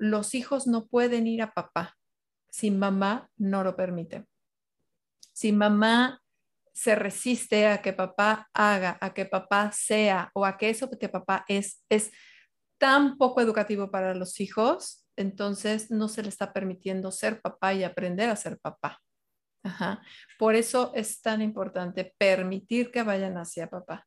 los hijos no pueden ir a papá si mamá no lo permite. Si mamá se resiste a que papá haga, a que papá sea o a que eso que papá es es tan poco educativo para los hijos, entonces no se le está permitiendo ser papá y aprender a ser papá. Por eso es tan importante permitir que vayan hacia papá.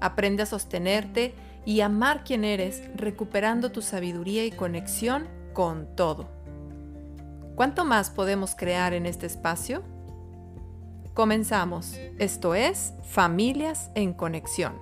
Aprende a sostenerte y amar quien eres, recuperando tu sabiduría y conexión con todo. ¿Cuánto más podemos crear en este espacio? Comenzamos. Esto es Familias en Conexión.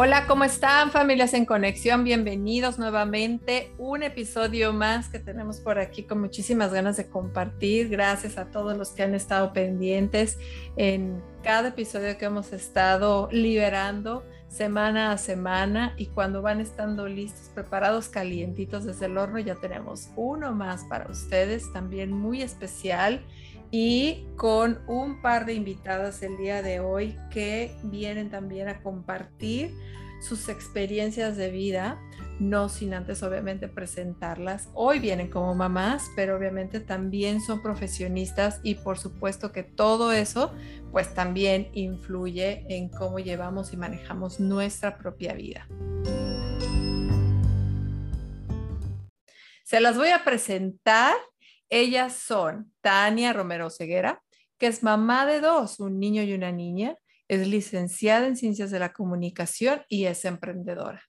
Hola, ¿cómo están familias en conexión? Bienvenidos nuevamente. Un episodio más que tenemos por aquí con muchísimas ganas de compartir. Gracias a todos los que han estado pendientes en cada episodio que hemos estado liberando semana a semana y cuando van estando listos, preparados, calientitos desde el horno, ya tenemos uno más para ustedes, también muy especial y con un par de invitadas el día de hoy que vienen también a compartir sus experiencias de vida, no sin antes obviamente presentarlas. Hoy vienen como mamás, pero obviamente también son profesionistas y por supuesto que todo eso pues también influye en cómo llevamos y manejamos nuestra propia vida. Se las voy a presentar ellas son Tania Romero Ceguera, que es mamá de dos, un niño y una niña, es licenciada en Ciencias de la Comunicación y es emprendedora.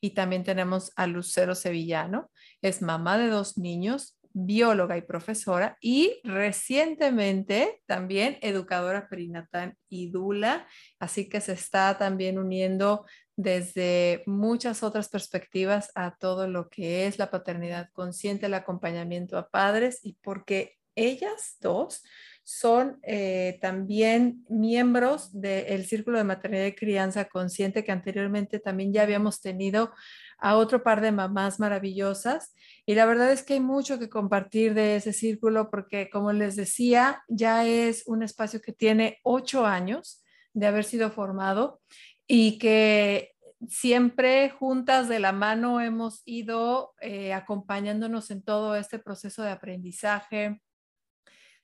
Y también tenemos a Lucero Sevillano, es mamá de dos niños, bióloga y profesora y recientemente también educadora perinatal y dula, así que se está también uniendo desde muchas otras perspectivas a todo lo que es la paternidad consciente, el acompañamiento a padres y porque ellas dos son eh, también miembros del Círculo de Maternidad y Crianza Consciente que anteriormente también ya habíamos tenido a otro par de mamás maravillosas. Y la verdad es que hay mucho que compartir de ese círculo porque, como les decía, ya es un espacio que tiene ocho años de haber sido formado y que siempre juntas de la mano hemos ido eh, acompañándonos en todo este proceso de aprendizaje,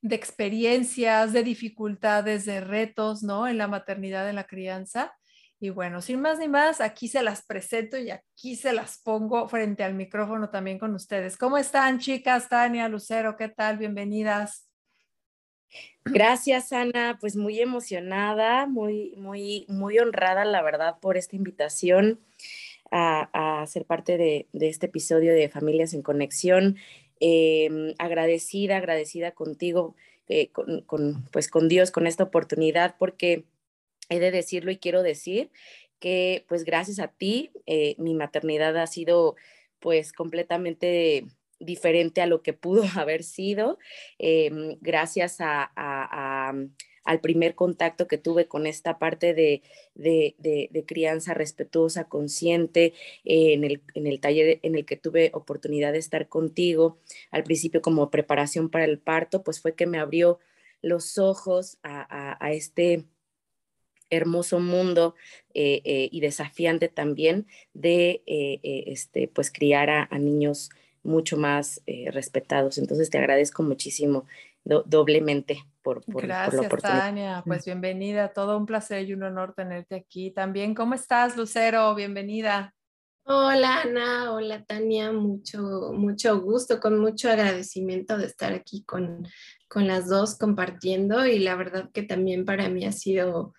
de experiencias, de dificultades, de retos, ¿no? En la maternidad, en la crianza. Y bueno, sin más ni más, aquí se las presento y aquí se las pongo frente al micrófono también con ustedes. ¿Cómo están, chicas? Tania, Lucero, ¿qué tal? Bienvenidas. Gracias, Ana. Pues muy emocionada, muy, muy, muy honrada, la verdad, por esta invitación a, ser parte de, este episodio de Familias en Conexión. Em, agradecida, agradecida contigo, eh, con, pues con Dios, con esta oportunidad, porque he de decirlo y quiero decir que pues gracias a ti, eh, mi maternidad ha sido pues completamente diferente a lo que pudo haber sido, em, gracias al primer contacto que tuve con esta parte de, de, crianza respetuosa, consciente, eh, en, el, en, el, taller en el que tuve oportunidad de estar contigo, al principio como preparación para el parto, pues fue que me abrió los ojos a, este hermoso mundo eh, eh, y desafiante también de este, pues criar a niños mucho más eh, respetados. Entonces te agradezco muchísimo doblemente por, por, Gracias, la oportunidad. Tania. Pues bienvenida, todo un placer y un honor tenerte aquí también. ¿Cómo estás, Lucero? Bienvenida. Hola Ana, hola Tania, mucho, mucho gusto, con mucho agradecimiento de estar aquí con, con las dos compartiendo y la verdad que también para mí ha sido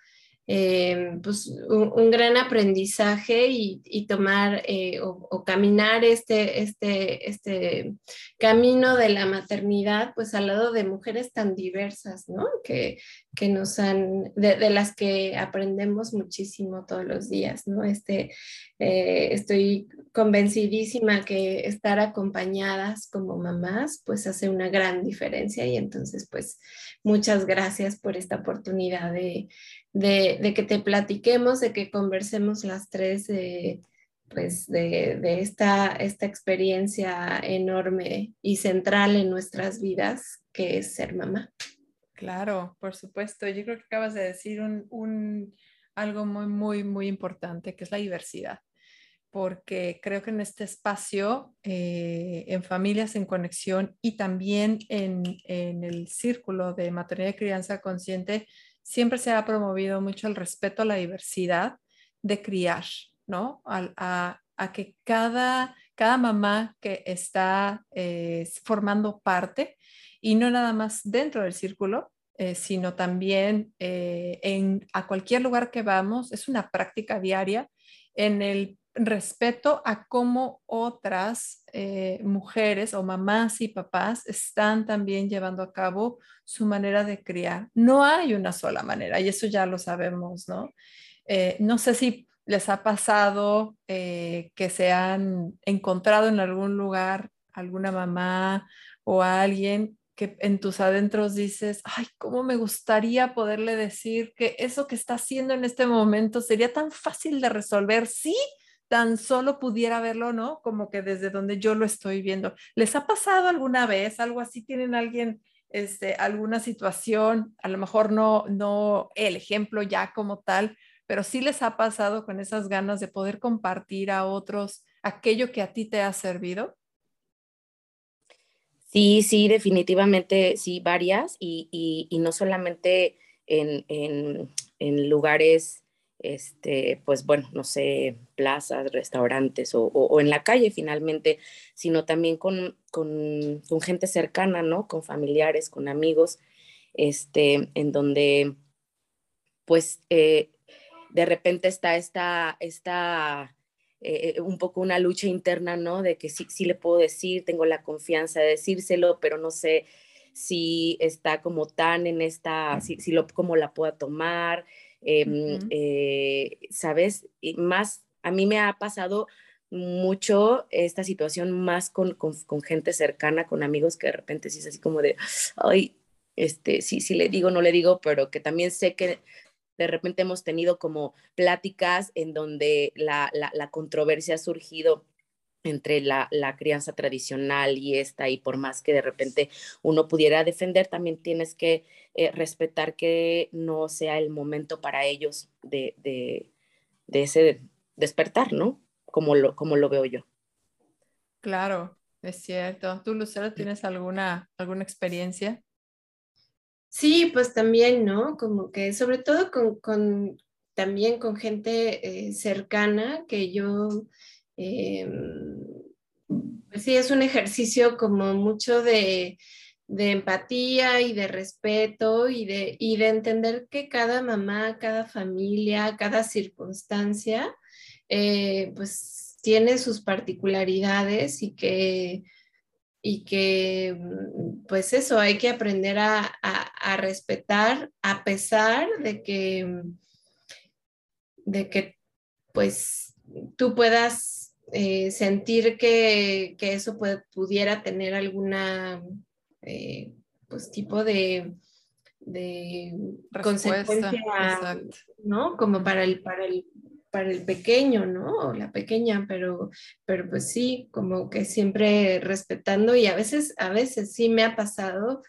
eh, pues un, gran aprendizaje y, tomar eh, o, caminar este, este, este camino de la maternidad, pues al lado de mujeres tan diversas, ¿no? Que, que nos han, de, las que aprendemos muchísimo todos los días, ¿no? Este, eh, estoy convencidísima que estar acompañadas como mamás, pues hace una gran diferencia y entonces, pues, muchas gracias por esta oportunidad de de, que te platiquemos, de que conversemos las tres de, pues de, esta, esta experiencia enorme y central en nuestras vidas, que es ser mamá. Claro, por supuesto. Yo creo que acabas de decir un, algo muy, muy, muy importante, que es la diversidad porque creo que en este espacio, eh, en familias en conexión y también en, en, el círculo de maternidad y crianza consciente, siempre se ha promovido mucho el respeto a la diversidad de criar, ¿no? A, que cada, cada mamá que está eh, formando parte, y no nada más dentro del círculo, eh, sino también eh, en, a cualquier lugar que vamos, es una práctica diaria en el respeto a cómo otras eh, mujeres o mamás y papás están también llevando a cabo su manera de criar. No hay una sola manera y eso ya lo sabemos, ¿no? Eh, no sé si les ha pasado eh, que se han encontrado en algún lugar alguna mamá o alguien que en tus adentros dices, ay, cómo me gustaría poderle decir que eso que está haciendo en este momento sería tan fácil de resolver, sí, tan solo pudiera verlo, ¿no? Como que desde donde yo lo estoy viendo. ¿Les ha pasado alguna vez algo así? ¿Tienen alguien, este, alguna situación? A lo mejor no, no el ejemplo ya como tal, pero sí les ha pasado con esas ganas de poder compartir a otros aquello que a ti te ha servido. Sí, sí, definitivamente, sí, varias, y, y, no solamente en, en, en lugares este, pues bueno, no sé, plazas, restaurantes o, en la calle finalmente, sino también con, con, gente cercana, ¿no? Con familiares, con amigos, este, en donde pues eh, de repente está esta, esta eh, un poco una lucha interna, ¿no? De que sí, sí le puedo decir, tengo la confianza de decírselo, pero no sé si está como tan en esta, si, si lo, cómo la pueda tomar, Em, eh, ¿Sabes? Y más, a mí me ha pasado mucho esta situación más con, con, gente cercana, con amigos que de repente sí es así como de, ay, este, sí, sí le digo, no le digo, pero que también sé que de repente hemos tenido como pláticas en donde la, la, la controversia ha surgido entre la, la, crianza tradicional y esta, y por más que de repente uno pudiera defender, también tienes que eh, respetar que no sea el momento para ellos de, de, de, ese despertar, ¿no? Como lo, como lo veo yo. Claro, es cierto. ¿Tú, Lucero, tienes alguna, alguna experiencia? Sí, pues también, ¿no? Como que sobre todo con, con también con gente eh, cercana que yo Em, pues sí, es un ejercicio como mucho de, empatía y de respeto y de, y de entender que cada mamá, cada familia, cada circunstancia, eh, pues tiene sus particularidades y que, y que, mm, pues eso, hay que aprender a, a respetar a pesar de que, de que, pues tú puedas eh, sentir que, eso pudiera tener alguna eh, pues tipo de, consecuencia, ¿no? Como para el, para el, para el pequeño, ¿no? O la pequeña, pero, pero pues sí, como que siempre respetando y a veces, a veces sí me ha pasado.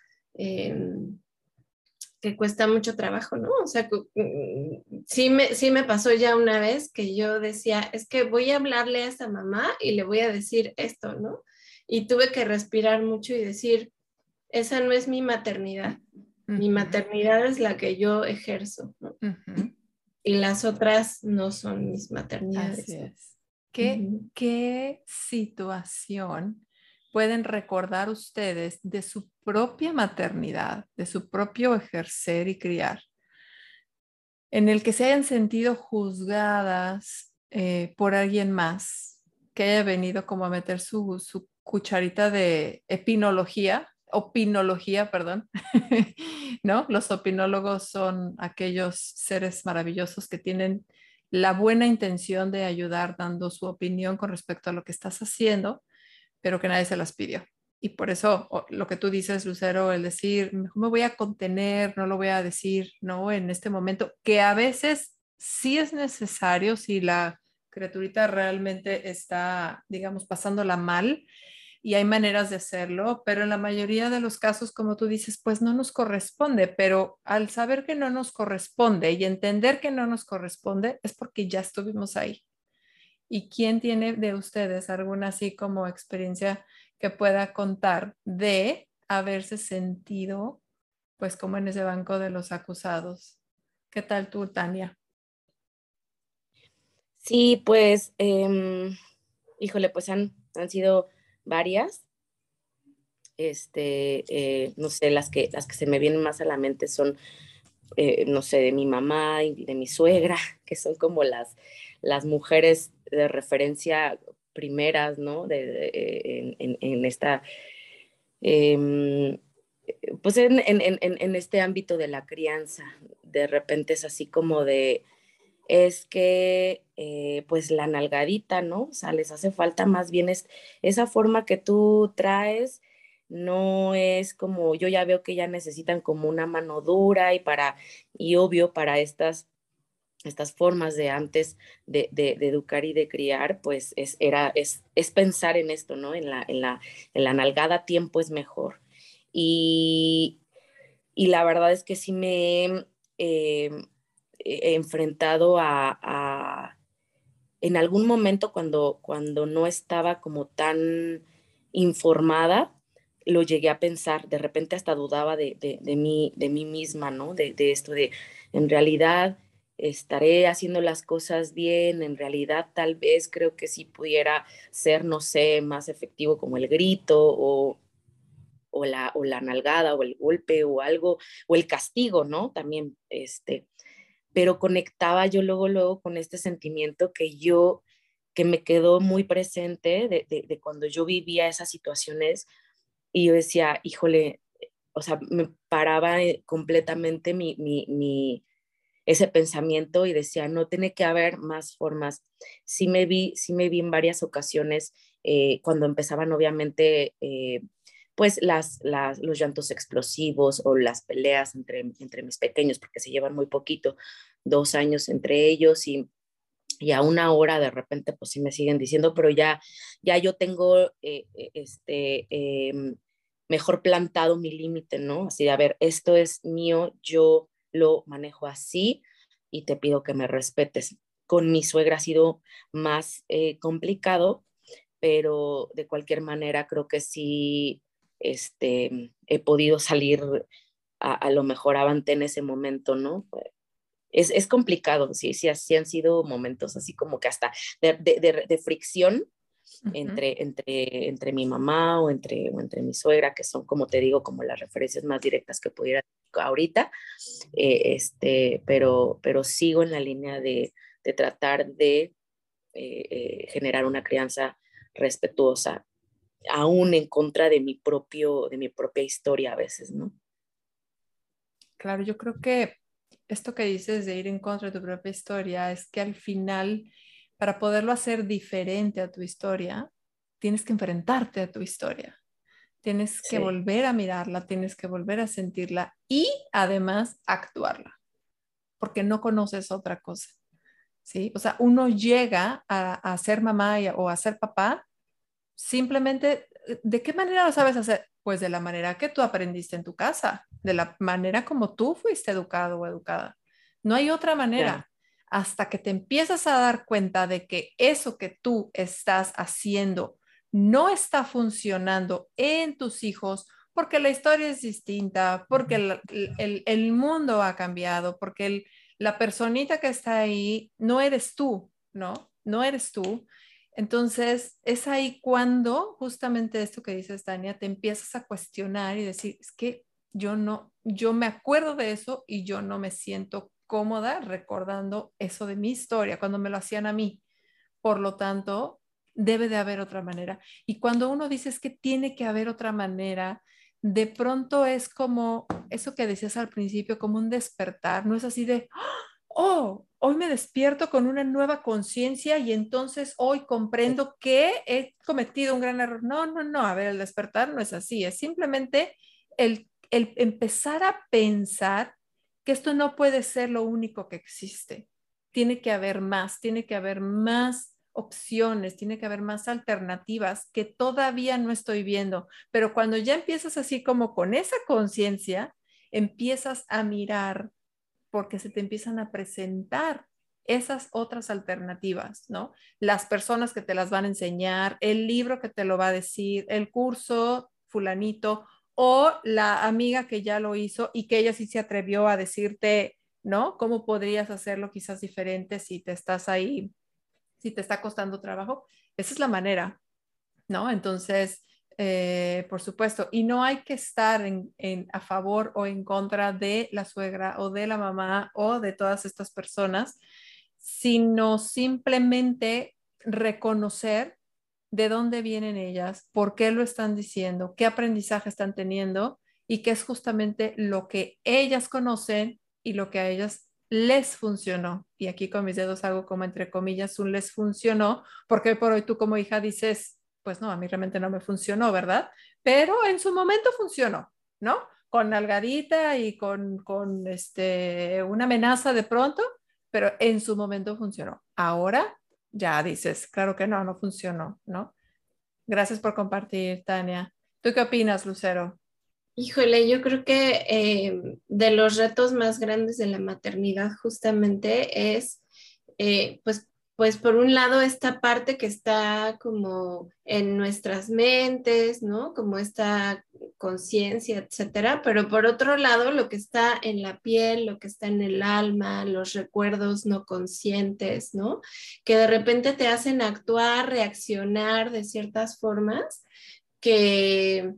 Que cuesta mucho trabajo, ¿no? O sea, mm, sí me, sí me pasó ya una vez que yo decía, es que voy a hablarle a esta mamá y le voy a decir esto, ¿no? Y tuve que respirar mucho y decir, esa no es mi maternidad, mi maternidad es la que yo ejerzo, ¿no? Y las otras no son mis maternidades. Así es. ¿Qué, ¿Qué situación pueden recordar ustedes de su propia maternidad, de su propio ejercer y criar, en el que se hayan sentido juzgadas eh, por alguien más, que haya venido como a meter su, su cucharita de epinología, opinología, perdón, ¿no? Los opinólogos son aquellos seres maravillosos que tienen la buena intención de ayudar dando su opinión con respecto a lo que estás haciendo, pero que nadie se las pidió. Y por eso lo que tú dices, Lucero, el decir, me voy a contener, no lo voy a decir, ¿no? En este momento, que a veces sí es necesario si la criaturita realmente está, digamos, pasándola mal, y hay maneras de hacerlo, pero en la mayoría de los casos, como tú dices, pues no nos corresponde, pero al saber que no nos corresponde y entender que no nos corresponde es porque ya estuvimos ahí. ¿Y quién tiene de ustedes alguna así como experiencia que pueda contar de haberse sentido pues como en ese banco de los acusados? ¿Qué tal tú, Tania? Sí, pues, em, híjole, pues han, han sido varias. Este, eh, no sé, las que, las que se me vienen más a la mente son, eh, no sé, de mi mamá y de mi suegra, que son como las, las mujeres de referencia primeras, ¿no? De, en, esta, em, pues en, en, este ámbito de la crianza. De repente es así como de, es que eh, pues la nalgadita, ¿no? O sea, les hace falta más bien es, esa forma que tú traes, no es como, yo ya veo que ya necesitan como una mano dura y para, y obvio para estas, estas formas de antes de, educar y de criar, pues es, era, es, es, pensar en esto, ¿no? En la, en la, en la nalgada tiempo es mejor. Y, y la verdad es que sí me... Eh, enfrentado a, en algún momento cuando, cuando no estaba como tan informada, lo llegué a pensar, de repente hasta dudaba de, de, mí, de mí misma, ¿no? De, esto de, en realidad estaré haciendo las cosas bien, en realidad tal vez creo que sí pudiera ser, no sé, más efectivo como el grito o, o, la, o la nalgada o el golpe o algo, o el castigo, ¿no? También, este, pero conectaba yo luego, luego con este sentimiento que yo, que me quedó muy presente de, de, cuando yo vivía esas situaciones y yo decía, híjole, o sea, me paraba eh, completamente mi, mi, mi, ese pensamiento y decía, no tiene que haber más formas. Sí me vi, sí me vi en varias ocasiones eh, cuando empezaban obviamente eh, pues las, los llantos explosivos o las peleas entre, entre mis pequeños, porque se llevan muy poquito, dos años entre ellos y, y a una hora de repente pues sí me siguen diciendo, pero ya, ya yo tengo eh, este, em, mejor plantado mi límite, ¿no? Así a ver, esto es mío, yo lo manejo así y te pido que me respetes. Con mi suegra ha sido más eh, complicado, pero de cualquier manera creo que sí este, he podido salir a, lo mejor avante en ese momento, ¿no? Es, es complicado, sí, sí, sí, han sido momentos así como que hasta de, de, de fricción entre, entre, entre mi mamá o entre, o entre mi suegra, que son, como te digo, como las referencias más directas que pudiera ahorita, eh, este, pero, pero sigo en la línea de, de tratar de eh, eh, generar una crianza respetuosa aún en contra de mi, propio, de mi propia historia a veces, ¿no? Claro, yo creo que esto que dices de ir en contra de tu propia historia es que al final, para poderlo hacer diferente a tu historia, tienes que enfrentarte a tu historia. Tienes que volver a mirarla, tienes que volver a sentirla y además actuarla, porque no conoces otra cosa. ¿sí? O sea, uno llega a, a ser mamá o a ser papá simplemente, eh, ¿de qué manera lo sabes hacer? Pues de la manera que tú aprendiste en tu casa, de la manera como tú fuiste educado o educada. No hay otra manera. Hasta que te empiezas a dar cuenta de que eso que tú estás haciendo no está funcionando en tus hijos porque la historia es distinta, porque el, el, mundo ha cambiado, porque la personita que está ahí no eres tú, ¿no? No eres tú. Entonces, es ahí cuando justamente esto que dices, Tania, te empiezas a cuestionar y decir, es que yo no, yo me acuerdo de eso y yo no me siento cómoda recordando eso de mi historia, cuando me lo hacían a mí. Por lo tanto, debe de haber otra manera. Y cuando uno dice es que tiene que haber otra manera, de pronto es como eso que decías al principio, como un despertar, no es así de, oh, hoy me despierto con una nueva conciencia y entonces hoy comprendo que he cometido un gran error. No, no, no, a ver, el despertar no es así, es simplemente el, el empezar a pensar que esto no puede ser lo único que existe. Tiene que haber más, tiene que haber más opciones, tiene que haber más alternativas que todavía no estoy viendo. Pero cuando ya empiezas así como con esa conciencia, empiezas a mirar porque se te empiezan a presentar esas otras alternativas, ¿no? Las personas que te las van a enseñar, el libro que te lo va a decir, el curso fulanito o la amiga que ya lo hizo y que ella sí se atrevió a decirte, ¿no? ¿Cómo podrías hacerlo quizás diferente si te estás ahí, si te está costando trabajo? Esa es la manera, ¿no? Entonces, eh, por supuesto, y no hay que estar en, a favor o en contra de la suegra o de la mamá o de todas estas personas, sino simplemente reconocer de dónde vienen ellas, por qué lo están diciendo, qué aprendizaje están teniendo y qué es justamente lo que ellas conocen y lo que a ellas les funcionó. Y aquí con mis dedos hago como entre comillas un les funcionó, porque por hoy tú como hija dices, pues no, a mí realmente no me funcionó, ¿verdad? Pero en su momento funcionó, ¿no? Con nalgadita y con, con este, una amenaza de pronto, pero en su momento funcionó. Ahora ya dices, claro que no, no funcionó, ¿no? Gracias por compartir, Tania. ¿Tú qué opinas, Lucero? Híjole, yo creo que eh, de los retos más grandes de la maternidad justamente es, eh, pues, pues por un lado esta parte que está como en nuestras mentes, ¿no? Como esta conciencia, etcétera, pero por otro lado lo que está en la piel, lo que está en el alma, los recuerdos no conscientes, ¿no? Que de repente te hacen actuar, reaccionar de ciertas formas que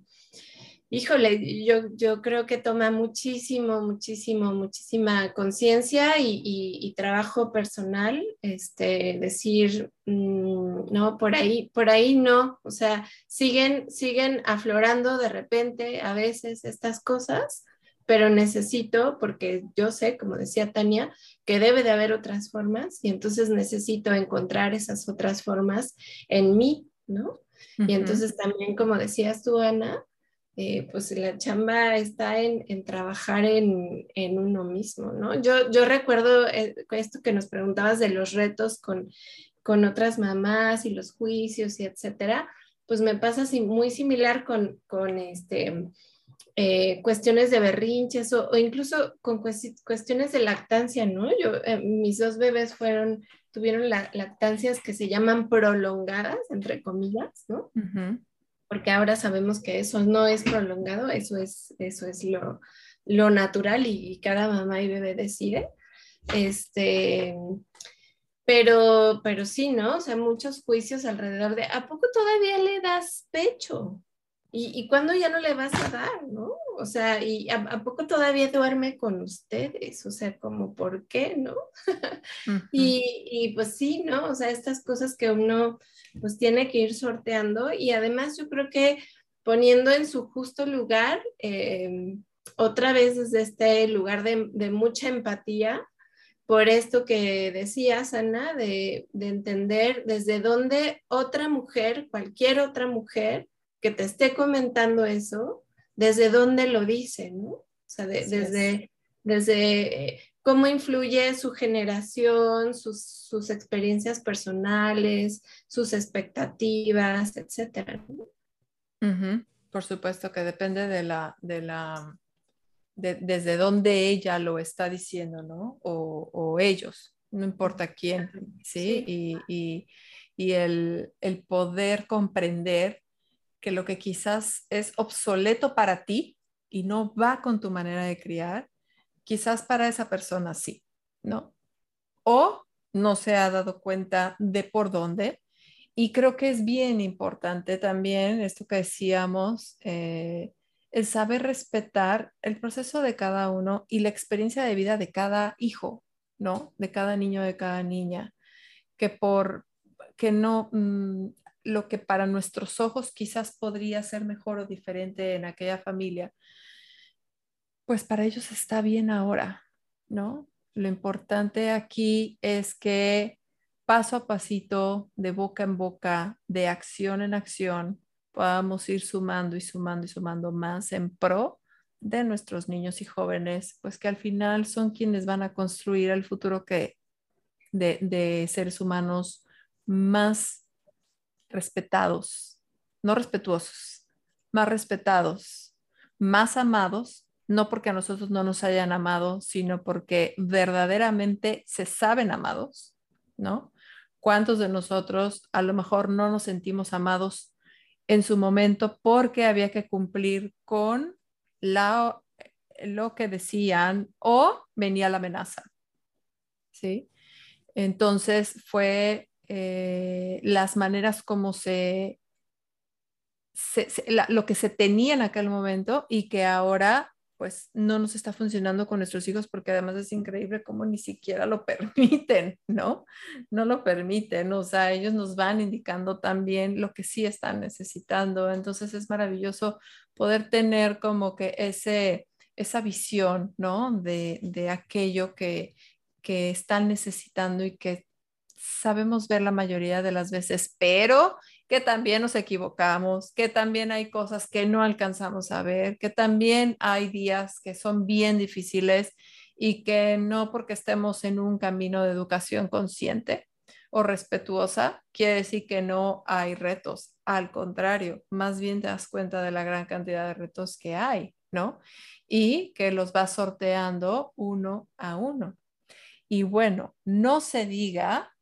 híjole, yo, yo creo que toma muchísimo, muchísimo, muchísima conciencia y, trabajo personal, este, decir, mm, no, por ahí, por ahí no, o sea, siguen, siguen aflorando de repente a veces estas cosas, pero necesito, porque yo sé, como decía Tania, que debe de haber otras formas y entonces necesito encontrar esas otras formas en mí, ¿no? Y entonces también, como decías tú, Ana, eh, pues la chamba está en, trabajar en, uno mismo, ¿no? Yo, yo recuerdo eh, esto que nos preguntabas de los retos con, con otras mamás y los juicios y etcétera, pues me pasa así, muy similar con, con este, eh, cuestiones de berrinches o, incluso con cuestiones de lactancia, ¿no? Yo, mis dos bebés fueron, tuvieron lactancias que se llaman prolongadas, entre comillas, ¿no? Porque ahora sabemos que eso no es prolongado, eso es, eso es lo, lo natural y, cada mamá y bebé decide. Este, pero, pero sí, ¿no? O sea, muchos juicios alrededor de, ¿a poco todavía le das pecho? ¿Y, y cuándo ya no le vas a dar, no? O sea, ¿y a, poco todavía duerme con ustedes? O sea, como, ¿por qué, no? y, y, pues sí, ¿no? O sea, estas cosas que uno pues tiene que ir sorteando y además yo creo que poniendo en su justo lugar, eh, otra vez desde este lugar de, mucha empatía, por esto que decías, Ana, de, de, entender desde dónde otra mujer, cualquier otra mujer que te esté comentando eso, desde dónde lo dice, ¿no? O sea, desde, desde cómo influye su generación, sus, experiencias personales, sus expectativas, etcétera. Por supuesto que depende de la, de la, desde dónde ella lo está diciendo, ¿no? O, ellos, no importa quién, ¿sí? Y, el, el poder comprender que lo que quizás es obsoleto para ti y no va con tu manera de criar, quizás para esa persona sí, ¿no? O no se ha dado cuenta de por dónde. Y creo que es bien importante también esto que decíamos, eh, el saber respetar el proceso de cada uno y la experiencia de vida de cada hijo, ¿no? De cada niño, de cada niña, que por que no, mm, lo que para nuestros ojos quizás podría ser mejor o diferente en aquella familia, pues para ellos está bien ahora, ¿no? Lo importante aquí es que paso a pasito, de boca en boca, de acción en acción, podamos ir sumando y sumando y sumando más en pro de nuestros niños y jóvenes, pues que al final son quienes van a construir el futuro que de, de seres humanos más respetados, no respetuosos, más respetados, más amados no porque a nosotros no nos hayan amado, sino porque verdaderamente se saben amados, ¿no? ¿Cuántos de nosotros a lo mejor no nos sentimos amados en su momento porque había que cumplir con la, lo que decían o venía la amenaza? ¿Sí? Entonces fue eh, las maneras como se, lo que se tenía en aquel momento y que ahora pues no nos está funcionando con nuestros hijos porque además es increíble cómo ni siquiera lo permiten, ¿no? No lo permiten, o sea, ellos nos van indicando también lo que sí están necesitando. Entonces es maravilloso poder tener como que ese, esa visión, ¿no? De, de aquello que, que están necesitando y que sabemos ver la mayoría de las veces, pero que también nos equivocamos, que también hay cosas que no alcanzamos a ver, que también hay días que son bien difíciles y que no porque estemos en un camino de educación consciente o respetuosa, quiere decir que no hay retos. Al contrario, más bien te das cuenta de la gran cantidad de retos que hay, ¿no? Y que los vas sorteando uno a uno. Y bueno, no se diga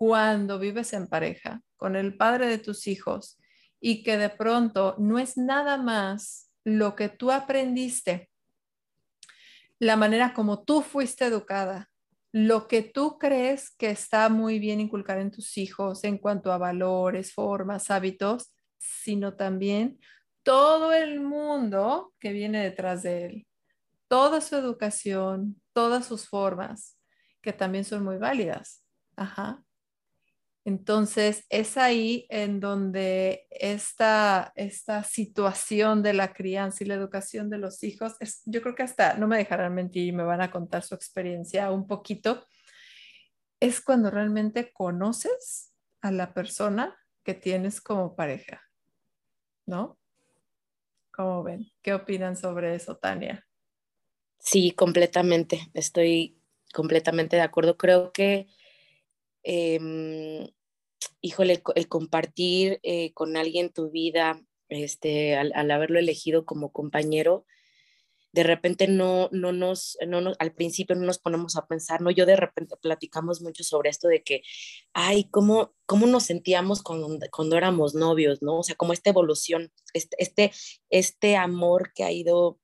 cuando vives en pareja con el padre de tus hijos y que de pronto no es nada más lo que tú aprendiste, la manera como tú fuiste educada, lo que tú crees que está muy bien inculcar en tus hijos en cuanto a valores, formas, hábitos, sino también todo el mundo que viene detrás de él, toda su educación, todas sus formas, que también son muy válidas. Ajá. Entonces, es ahí en donde esta, esta situación de la crianza y la educación de los hijos, es, yo creo que hasta, no me dejarán mentir y me van a contar su experiencia un poquito, es cuando realmente conoces a la persona que tienes como pareja, ¿no? ¿Cómo ven? ¿Qué opinan sobre eso, Tania? Sí, completamente. Estoy completamente de acuerdo. Creo que eh, híjole, el, compartir eh, con alguien tu vida, este, al, haberlo elegido como compañero, de repente no, no, nos, no al principio no nos ponemos a pensar, ¿no? Yo de repente platicamos mucho sobre esto de que, ay, ¿cómo, cómo nos sentíamos cuando, cuando éramos novios, ¿no? O sea, como esta evolución, este, este, este amor que ha ido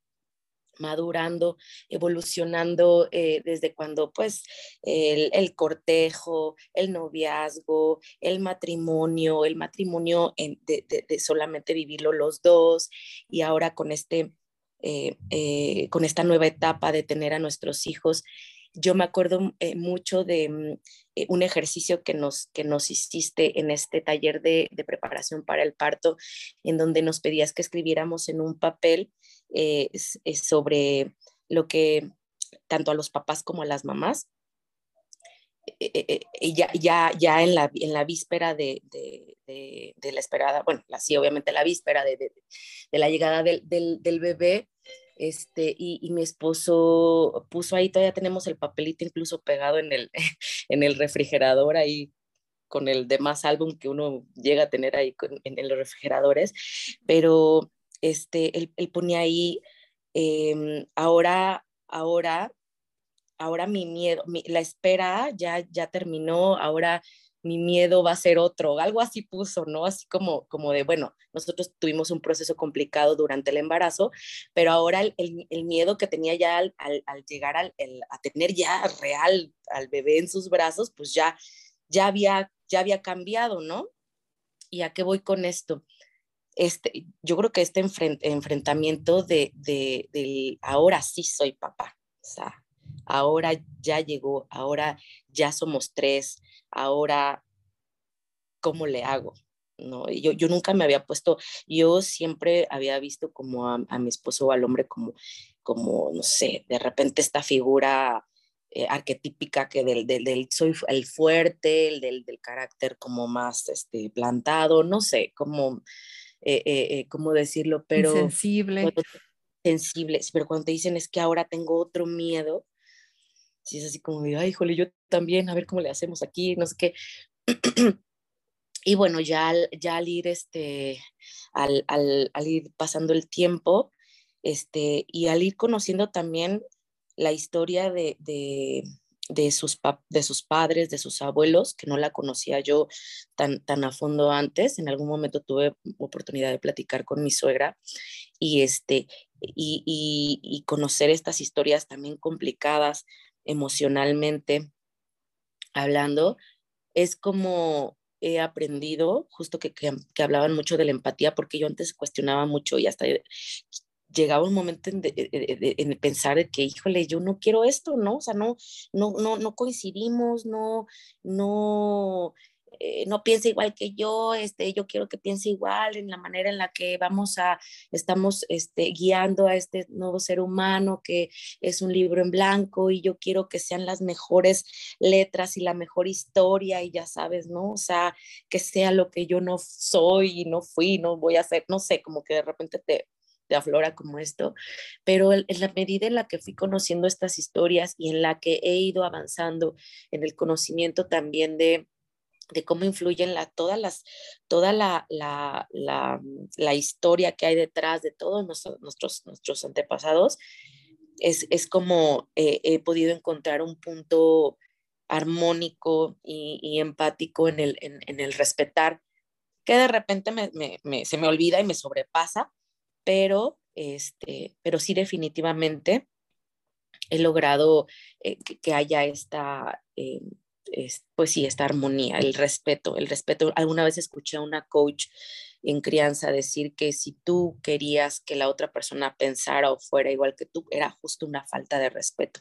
madurando, evolucionando eh, desde cuando pues el, cortejo, el noviazgo, el matrimonio, el matrimonio de, solamente vivirlo los dos y ahora con, este, eh, eh, con esta nueva etapa de tener a nuestros hijos. Yo me acuerdo mucho de mm, un ejercicio que nos, que nos hiciste en este taller de, de preparación para el parto, en donde nos pedías que escribiéramos en un papel eh, sobre lo que tanto a los papás como a las mamás, eh, eh, ya, ya, ya en, la, en la víspera de, de, la esperada, bueno, sí, obviamente la víspera de, la llegada del, del, bebé, este, y, y, mi esposo puso ahí, todavía tenemos el papelito incluso pegado en el, en el refrigerador ahí con el demás álbum que uno llega a tener ahí en, los refrigeradores, pero este, él, ponía ahí, em, ahora, ahora, ahora mi miedo, la espera ya, ya terminó, ahora mi miedo va a ser otro, algo así puso, ¿no? Así como, como de, bueno, nosotros tuvimos un proceso complicado durante el embarazo, pero ahora el, el, miedo que tenía ya al, al, llegar al, a tener ya real al bebé en sus brazos, pues ya, ya, había, ya había cambiado, ¿no? ¿Y a qué voy con esto? este, yo creo que este enfrentamiento de, de, ahora sí soy papá, o sea, ahora ya llegó, ahora ya somos tres, ahora, ¿cómo le hago? ¿no? Yo, yo nunca me había puesto, yo siempre había visto como a, mi esposo o al hombre como, como, no sé, de repente esta figura eh, arquetípica que del, del, del, soy el fuerte, el del, del, carácter como más este, plantado, no sé, como, eh, eh, cómo decirlo, pero... Sensible. Sensible, pero cuando te dicen es que ahora tengo otro miedo, si es así como de, ay, híjole, yo también, a ver cómo le hacemos aquí, no sé qué. y bueno, ya, ya al ir, este, al, al, al, ir pasando el tiempo, este, y al ir conociendo también la historia de, de, de, sus, de sus padres, de sus abuelos, que no la conocía yo tan, tan a fondo antes. En algún momento tuve oportunidad de platicar con mi suegra y, este, y, y, y conocer estas historias también complicadas emocionalmente hablando, es como he aprendido, justo que, que, hablaban mucho de la empatía, porque yo antes cuestionaba mucho y hasta llegaba un momento en, de, de, en, pensar que, híjole, yo no quiero esto, ¿no? O sea, no, no, no, no coincidimos, no, no, eh, no piensa igual que yo, este, yo quiero que piense igual en la manera en la que vamos a, estamos este, guiando a este nuevo ser humano que es un libro en blanco y yo quiero que sean las mejores letras y la mejor historia y ya sabes, ¿no? O sea, que sea lo que yo no soy y no fui, no voy a hacer, no sé, como que de repente te, te aflora como esto, pero en la medida en la que fui conociendo estas historias y en la que he ido avanzando en el conocimiento también de, de cómo influyen la, todas las, toda la, la, la, historia que hay detrás de todos nuestros, nuestros, antepasados, es, es como eh, he podido encontrar un punto armónico y, y empático en el, en, el respetar, que de repente me, me, se me olvida y me sobrepasa, pero, este, pero sí definitivamente he logrado eh, que, que, haya esta... Eh, es, pues sí, esta armonía, el respeto, el respeto. Alguna vez escuché a una coach en crianza decir que si tú querías que la otra persona pensara o fuera igual que tú, era justo una falta de respeto.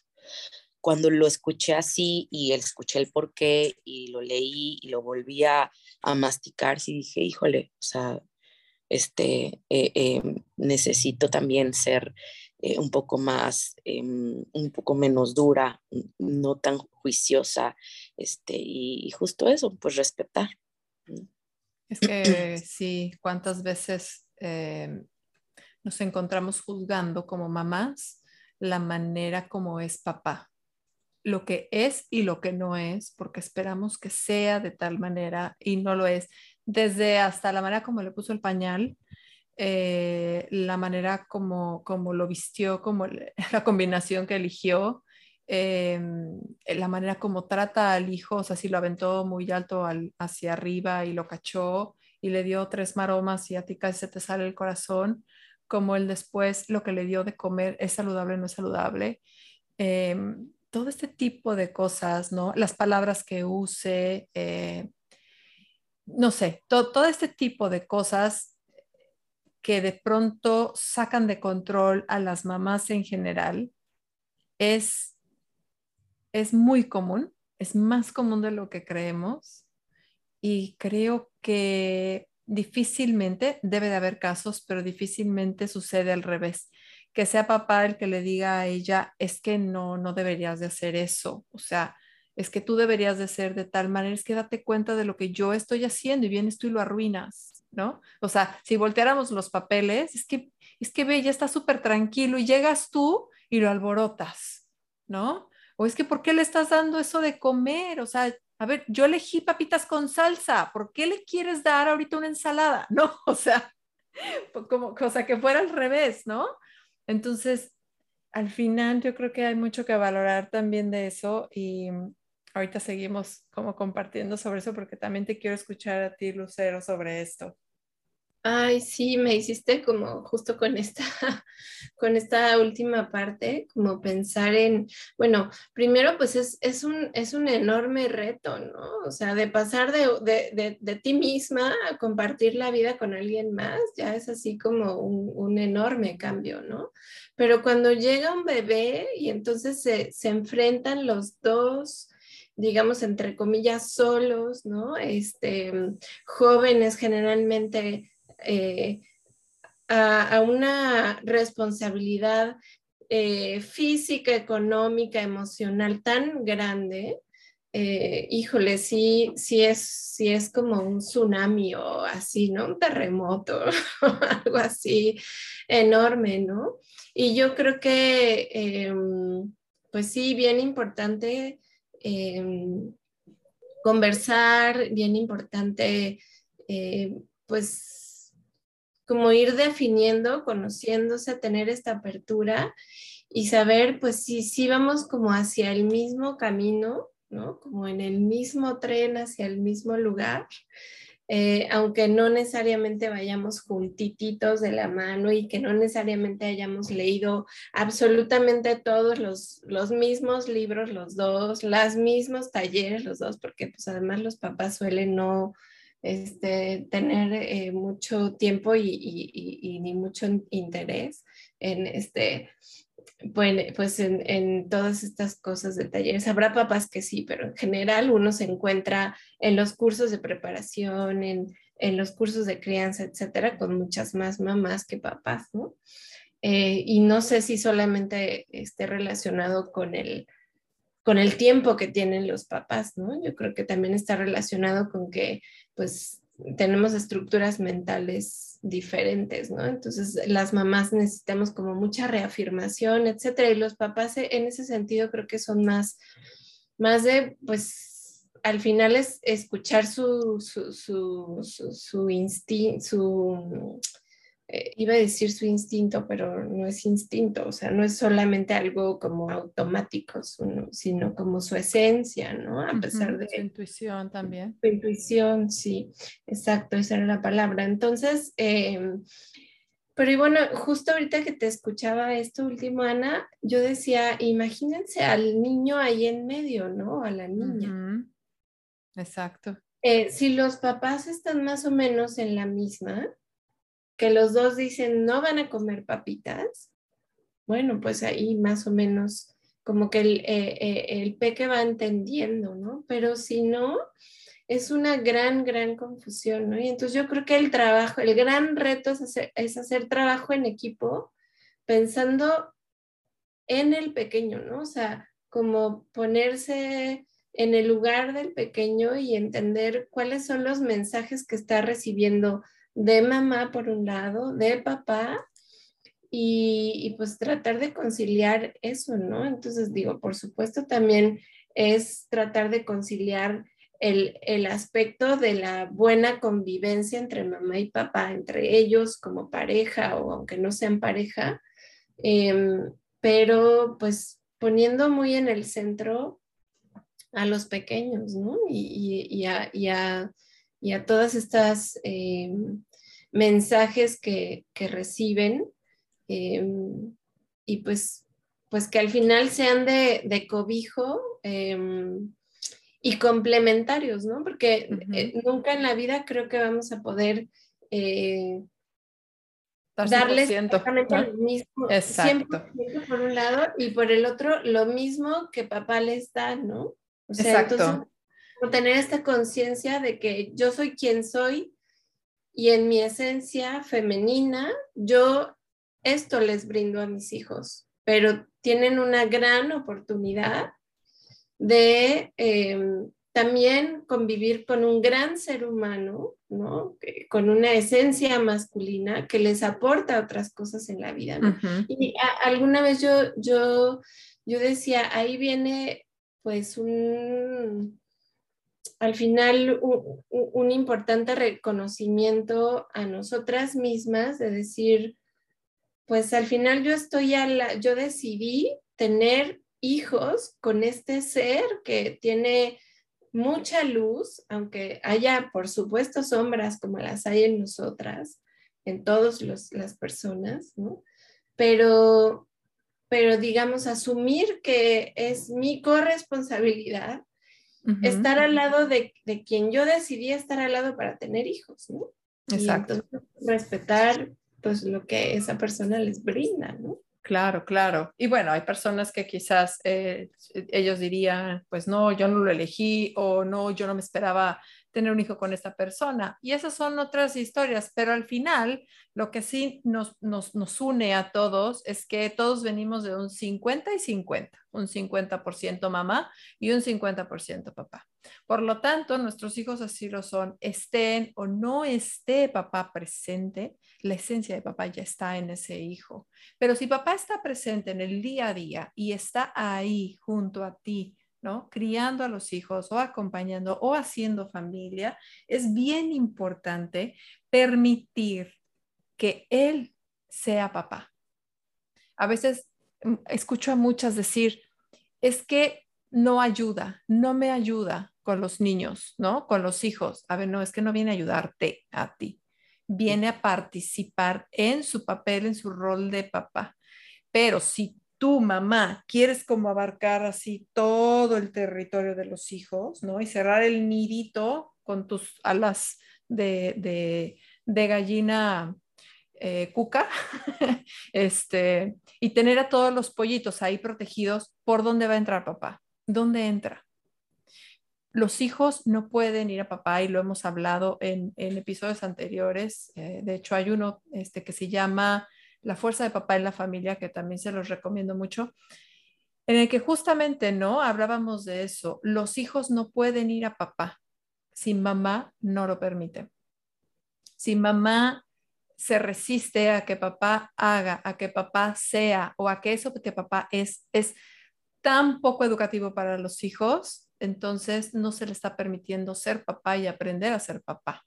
Cuando lo escuché así y escuché el porqué y lo leí y lo volví a, masticar, sí dije, híjole, o sea, este, eh, eh, necesito también ser eh, un poco más, eh, un poco menos dura, no tan juiciosa, este, y, justo eso, pues respetar. Es que sí, cuántas veces eh, nos encontramos juzgando como mamás la manera como es papá, lo que es y lo que no es, porque esperamos que sea de tal manera y no lo es, desde hasta la manera como le puso el pañal, eh, la manera como, como lo vistió, como la combinación que eligió, eh, la manera como trata al hijo, o sea, si lo aventó muy alto al, hacia arriba y lo cachó y le dio tres maromas y a ti casi se te sale el corazón, como él después lo que le dio de comer es saludable o no es saludable. Eh, todo este tipo de cosas, ¿no? Las palabras que use, eh, no sé, to, todo este tipo de cosas que de pronto sacan de control a las mamás en general es, es muy común, es más común de lo que creemos y creo que difícilmente, debe de haber casos, pero difícilmente sucede al revés. Que sea papá el que le diga a ella, es que no, no deberías de hacer eso. O sea, es que tú deberías de ser de tal manera, es que date cuenta de lo que yo estoy haciendo y vienes tú y lo arruinas. ¿no? O sea, si volteáramos los papeles, es que, es que ve, ya está súper tranquilo y llegas tú y lo alborotas, ¿no? O es que, ¿por qué le estás dando eso de comer? O sea, a ver, yo elegí papitas con salsa, ¿por qué le quieres dar ahorita una ensalada? No, o sea, como cosa que fuera al revés, ¿no? Entonces, al final yo creo que hay mucho que valorar también de eso y ahorita seguimos como compartiendo sobre eso porque también te quiero escuchar a ti, Lucero, sobre esto. Ay, sí, me hiciste como justo con esta, con esta última parte, como pensar en, bueno, primero pues es, es, un, es un enorme reto, ¿no? O sea, de pasar de, de, de, ti misma a compartir la vida con alguien más, ya es así como un, un enorme cambio, ¿no? Pero cuando llega un bebé y entonces se, se enfrentan los dos, digamos, entre comillas, solos, ¿no? Este, jóvenes generalmente eh, a, una responsabilidad eh, física, económica, emocional tan grande, eh, híjole, sí, sí es, sí es como un tsunami o así, ¿no? Un terremoto, algo así enorme, ¿no? Y yo creo que, em, pues sí, bien importante em, conversar, bien importante, pues como ir definiendo, conociéndose, tener esta apertura y saber, pues, si sí vamos como hacia el mismo camino, ¿no? Como en el mismo tren, hacia el mismo lugar. Eh, aunque no necesariamente vayamos juntititos de la mano y que no necesariamente hayamos leído absolutamente todos los, los mismos libros, los dos, los mismos talleres, los dos, porque pues además los papás suelen no, este, tener eh, mucho tiempo y, ni mucho interés en, este, pues, pues en, todas estas cosas de talleres. Habrá papás que sí, pero en general uno se encuentra en los cursos de preparación, en, los cursos de crianza, etcétera, con muchas más mamás que papás, ¿no? Eh, y no sé si solamente esté relacionado con el, con el tiempo que tienen los papás, ¿no? Yo creo que también está relacionado con que, pues, tenemos estructuras mentales diferentes, ¿no? Entonces, las mamás necesitamos como mucha reafirmación, etcétera, y los papás en ese sentido creo que son más, más de, pues, al final es escuchar su, su, su, su, su instinto, su eh, iba a decir su instinto, pero no es instinto, o sea, no es solamente algo como automático, sino como su esencia, ¿no? A pesar de... Su intuición también. Su intuición, sí, exacto, esa era la palabra. Entonces, em, pero y bueno, justo ahorita que te escuchaba esto último, Ana, yo decía, imagínense al niño ahí en medio, ¿no? A la niña. Exacto. Eh, si los papás están más o menos en la misma, que los dos dicen no van a comer papitas, bueno, pues ahí más o menos como que el, eh, eh, el peque va entendiendo, ¿no? Pero si no, es una gran, gran confusión, ¿no? Y entonces yo creo que el trabajo, el gran reto es hacer, es hacer trabajo en equipo pensando en el pequeño, ¿no? O sea, como ponerse en el lugar del pequeño y entender cuáles son los mensajes que está recibiendo de mamá por un lado, de papá, y, pues tratar de conciliar eso, ¿no? Entonces digo, por supuesto también es tratar de conciliar el, aspecto de la buena convivencia entre mamá y papá, entre ellos como pareja o aunque no sean pareja, em, pero pues poniendo muy en el centro a los pequeños, ¿no? Y a todas estas eh, mensajes que, reciben eh, y pues, pues que al final sean de, cobijo eh, y complementarios, ¿no? Porque nunca en la vida creo que vamos a poder darles exactamente el mismo, Exacto. por un lado y por el otro lo mismo que papá les da, ¿no? O sea, Exacto tener esta conciencia de que yo soy quien soy y en mi esencia femenina, yo esto les brindo a mis hijos, pero tienen una gran oportunidad de em, también convivir con un gran ser humano, ¿no? con una esencia masculina que les aporta otras cosas en la vida. Y alguna vez yo, yo, yo decía, ahí viene pues un, al final un, importante reconocimiento a nosotras mismas de decir, pues al final yo estoy a la, yo decidí tener hijos con este ser que tiene mucha luz, aunque haya por supuesto sombras como las hay en nosotras, en todas las personas, ¿no? Pero, pero digamos, asumir que es mi corresponsabilidad estar al lado de, de, quien yo decidí estar al lado para tener hijos, ¿no? Exacto. Respetar pues lo que esa persona les brinda, ¿no? Claro, claro. Y bueno, hay personas que quizás eh, ellos dirían, pues no, yo no lo elegí o no, yo no me esperaba tener un hijo con esta persona. Y esas son otras historias, pero al final lo que sí nos, nos, nos une a todos es que todos venimos de un 50 y 50, un 50% mamá y un 50% papá. Por lo tanto, nuestros hijos así lo son, estén o no esté papá presente, la esencia de papá ya está en ese hijo. Pero si papá está presente en el día a día y está ahí junto a ti, Criando a los hijos o acompañando o haciendo familia, es bien importante permitir que él sea papá. A veces mm, escucho a muchas decir, es que no ayuda, no me ayuda con los niños, ¿no? Con los hijos. A ver, no, es que no viene a ayudarte a ti. Viene a participar en su papel, en su rol de papá. Pero si tú, mamá, quieres como abarcar así todo el territorio de los hijos, ¿no? Y cerrar el nidito con tus alas de, gallina eh, cuca, este, y tener a todos los pollitos ahí protegidos, ¿por dónde va a entrar papá? ¿Dónde entra? Los hijos no pueden ir a papá y lo hemos hablado en, episodios anteriores. Eh, de hecho, hay uno este, que se llama la fuerza de papá en la familia, que también se los recomiendo mucho, en el que justamente, ¿no? Hablábamos de eso. Los hijos no pueden ir a papá si mamá no lo permite. Si mamá se resiste a que papá haga, a que papá sea o a que eso que papá es es tan poco educativo para los hijos, entonces no se le está permitiendo ser papá y aprender a ser papá.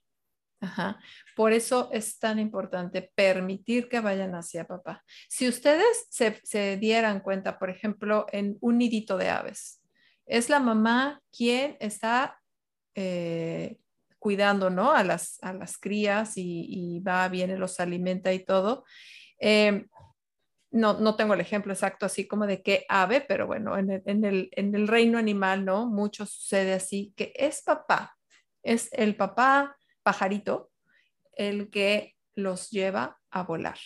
Por eso es tan importante permitir que vayan hacia papá. Si ustedes se, dieran cuenta, por ejemplo, en un nidito de aves, es la mamá quien está eh, cuidando ¿no? a, las, a las crías y, va, viene, los alimenta y todo. Em, no, no, tengo el ejemplo exacto así como de qué ave, pero bueno, en el, en, el, en el reino animal, ¿no? Mucho sucede así, que es papá, es el papá pajarito el que los lleva a volar.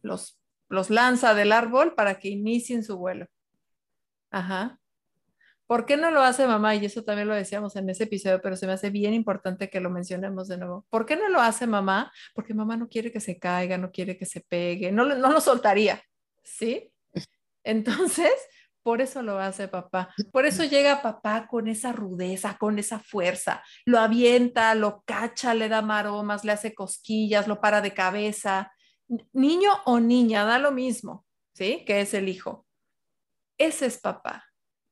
Los, los lanza del árbol para que inicien su vuelo. Ajá. ¿Por qué no lo hace mamá? Y eso también lo decíamos en ese episodio, pero se me hace bien importante que lo mencionemos de nuevo. ¿Por qué no lo hace mamá? Porque mamá no quiere que se caiga, no quiere que se pegue, no, no lo soltaría, ¿sí? Entonces, por eso lo hace papá. Por eso llega papá con esa rudeza, con esa fuerza. Lo avienta, lo cacha, le da maromas, le hace cosquillas, lo para de cabeza. Niño o niña, da lo mismo, ¿sí? Que es el hijo. Ese es papá.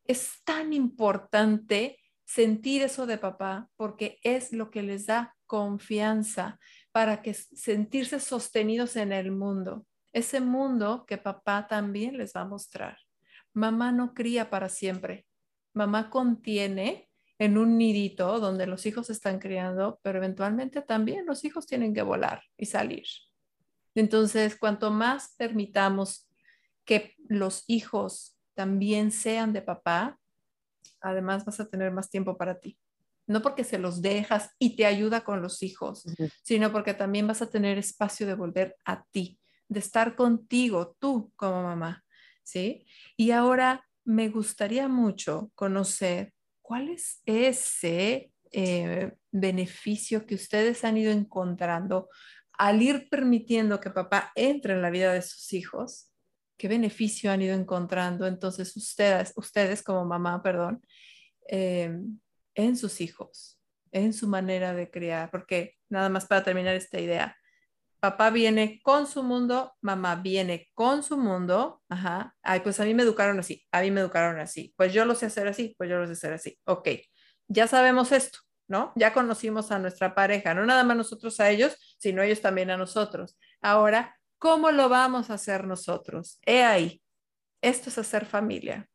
Es tan importante sentir eso de papá porque es lo que les da confianza para que sentirse sostenidos en el mundo. Ese mundo que papá también les va a mostrar mamá no cría para siempre. Mamá contiene en un nidito donde los hijos están criando, pero eventualmente también los hijos tienen que volar y salir. Entonces, cuanto más permitamos que los hijos también sean de papá, además vas a tener más tiempo para ti. No porque se los dejas y te ayuda con los hijos, sino porque también vas a tener espacio de volver a ti, de estar contigo, tú como mamá. ¿Sí? Y ahora me gustaría mucho conocer cuál es ese eh, beneficio que ustedes han ido encontrando al ir permitiendo que papá entre en la vida de sus hijos. ¿Qué beneficio han ido encontrando entonces ustedes, ustedes como mamá, perdón, eh, en sus hijos, en su manera de criar? Porque nada más para terminar esta idea, papá viene con su mundo, mamá viene con su mundo, ajá, ay, pues a mí me educaron así, a mí me educaron así, pues yo lo sé hacer así, pues yo lo sé hacer así, ok, ya sabemos esto, ¿no? Ya conocimos a nuestra pareja, no nada más nosotros a ellos, sino ellos también a nosotros. Ahora, ¿cómo lo vamos a hacer nosotros? He ahí, esto es hacer familia,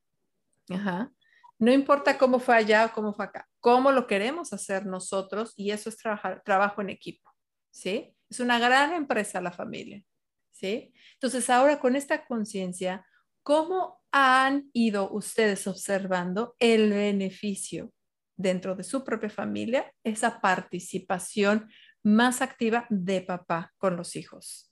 ajá. No importa cómo fue allá o cómo fue acá, cómo lo queremos hacer nosotros y eso es trabajar, trabajo en equipo, ¿sí? Es una gran empresa la familia, ¿sí? Entonces, ahora con esta conciencia, ¿cómo han ido ustedes observando el beneficio dentro de su propia familia, esa participación más activa de papá con los hijos?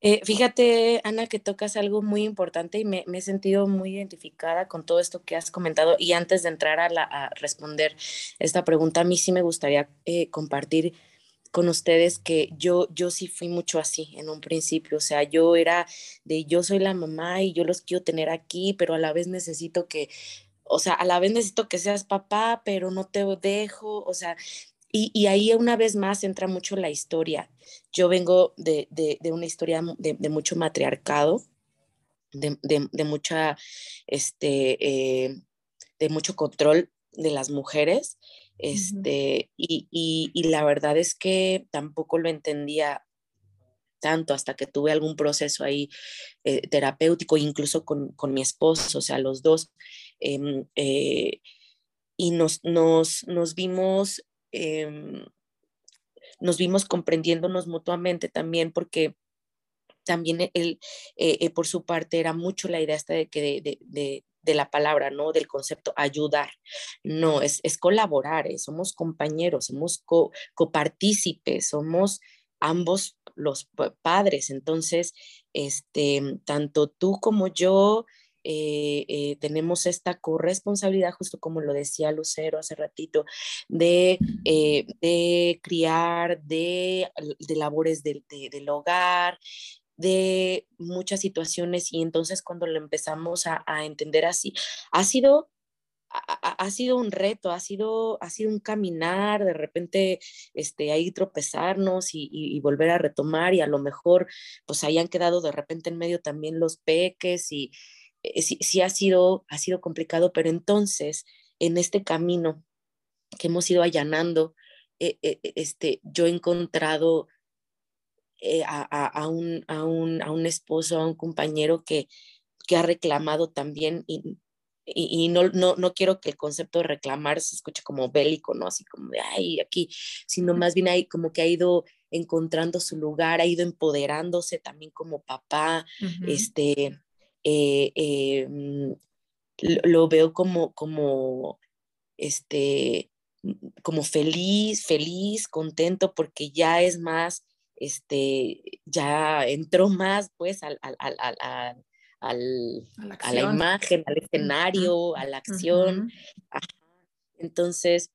Eh, fíjate, Ana, que tocas algo muy importante y me, he sentido muy identificada con todo esto que has comentado. Y antes de entrar a, responder esta pregunta, a mí sí me gustaría eh, compartir con ustedes que yo, yo sí fui mucho así en un principio. O sea, yo era de yo soy la mamá y yo los quiero tener aquí, pero a la vez necesito que, o sea, a la vez necesito que seas papá, pero no te dejo. O sea, y, ahí una vez más entra mucho la historia. Yo vengo de, una historia de, mucho matriarcado, de, mucha, este, eh, de mucho control de las mujeres. Este, y, la verdad es que tampoco lo entendía tanto hasta que tuve algún proceso ahí eh, terapéutico, incluso con, mi esposo, o sea, los dos. Em, eh, y nos, nos, nos vimos Em, nos vimos comprendiéndonos mutuamente también porque también él, eh, eh, por su parte, era mucho la idea esta de que de, la palabra, ¿no? Del concepto ayudar. No, es, es colaborar, eh, somos compañeros, somos copartícipes, somos ambos los padres. Entonces, este, tanto tú como yo eh, eh, tenemos esta corresponsabilidad, justo como lo decía Lucero hace ratito, de, eh, de criar, de, de labores del hogar, de muchas situaciones y entonces cuando lo empezamos a, entender así, ha sido ha, sido un reto, ha sido, ha sido un caminar, de repente este, ahí tropezarnos y, y, volver a retomar y a lo mejor pues hayan quedado de repente en medio también los peques y, eh, sí, ha, sido, ha sido complicado, pero entonces en este camino que hemos ido allanando, eh, eh, este, yo he encontrado a, un, a, un, a, un, esposo, a un compañero que, que ha reclamado también y, y, no, no, no, quiero que el concepto de reclamar se escuche como bélico, ¿no? Así como de, ay, aquí, sino más bien ahí como que ha ido encontrando su lugar, ha ido empoderándose también como papá, este, eh, eh, mm, lo, veo como, como, este, mm, como feliz, feliz, contento, porque ya es más, este, ya entró más, pues, al, al, al, a la imagen, al escenario, a la acción. Entonces,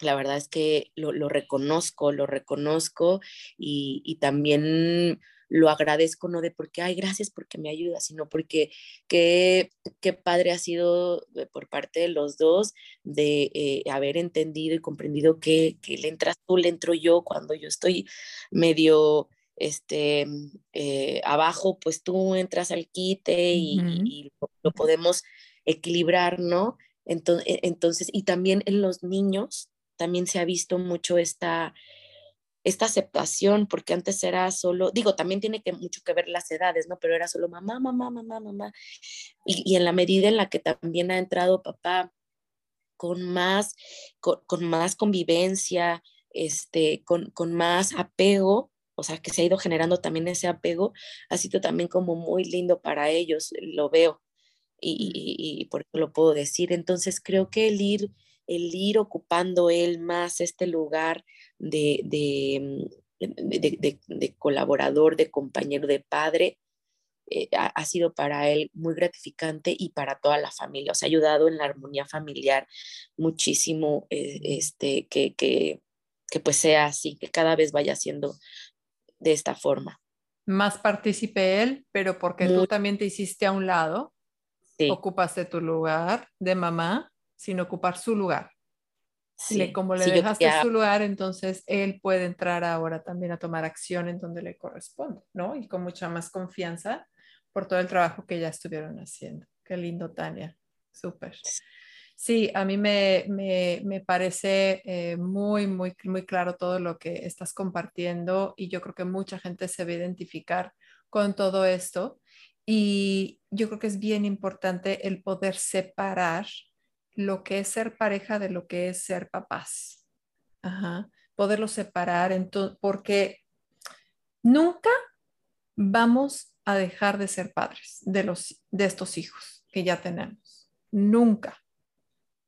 la verdad es que lo, lo reconozco, lo reconozco y, y, también lo agradezco no de porque, ay, gracias porque me ayuda, sino porque qué, qué padre ha sido por parte de los dos de eh, haber entendido y comprendido que, que le entras tú, le entro yo cuando yo estoy medio este, eh, abajo, pues tú entras al quite y, lo, podemos equilibrar, ¿no? Entonces, e, entonces, y también en los niños, también se ha visto mucho esta, esta aceptación, porque antes era solo, digo, también tiene que, mucho que ver las edades, ¿no? Pero era solo mamá, mamá, mamá, mamá. Y, en la medida en la que también ha entrado papá con más, con, más convivencia, este, con, con, más apego, o sea, que se ha ido generando también ese apego, ha sido también como muy lindo para ellos, lo veo, y, y, y por eso lo puedo decir. Entonces creo que el ir, el ir ocupando él más este lugar, Mm, de, de, colaborador, de compañero, de padre, eh, ha, sido para él muy gratificante y para toda la familia. O sea, ha ayudado en la armonía familiar muchísimo, eh, este, que, que, que, pues sea así, que cada vez vaya siendo de esta forma. Más participe él, pero porque tú también te hiciste a un lado, ocupaste tu lugar de mamá sin ocupar su lugar como le dejaste su lugar, entonces él puede entrar ahora también a tomar acción en donde le corresponde, ¿no? Y con mucha más confianza por todo el trabajo que ya estuvieron haciendo. Qué lindo, Tania. Súper. Sí, a mí me, me, me parece eh, muy, muy, muy claro todo lo que estás compartiendo y yo creo que mucha gente se va a identificar con todo esto. Y yo creo que es bien importante el poder separar lo que es ser pareja de lo que es ser papás. poderlos separar, porque nunca vamos a dejar de ser padres de, los, de estos hijos que ya tenemos. Nunca.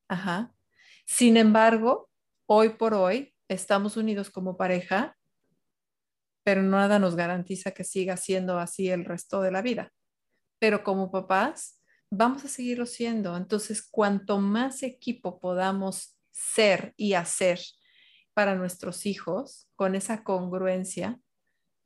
Ajá. Sin embargo, hoy por hoy estamos unidos como pareja, pero nada nos garantiza que siga siendo así el resto de la vida. Pero como papás, vamos a seguirlo siendo. Entonces, cuanto más equipo podamos ser y hacer para nuestros hijos con esa congruencia,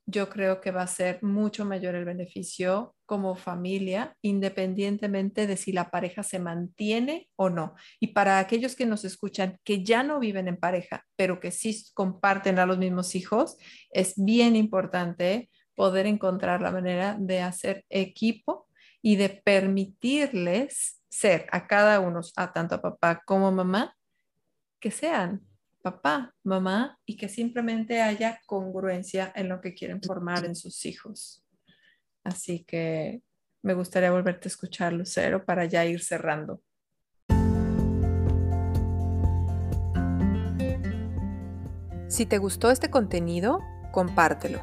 yo creo que va a ser mucho mayor el beneficio como familia, independientemente de si la pareja se mantiene o no. Y para aquellos que nos escuchan que ya no viven en pareja, pero que sí comparten a los mismos hijos, es bien importante poder encontrar la manera de hacer equipo y de permitirles ser a cada uno, a tanto a papá como mamá, que sean papá, mamá y que simplemente haya congruencia en lo que quieren formar en sus hijos. Así que me gustaría volverte a escuchar, Lucero, para ya ir cerrando. Si te gustó este contenido, compártelo.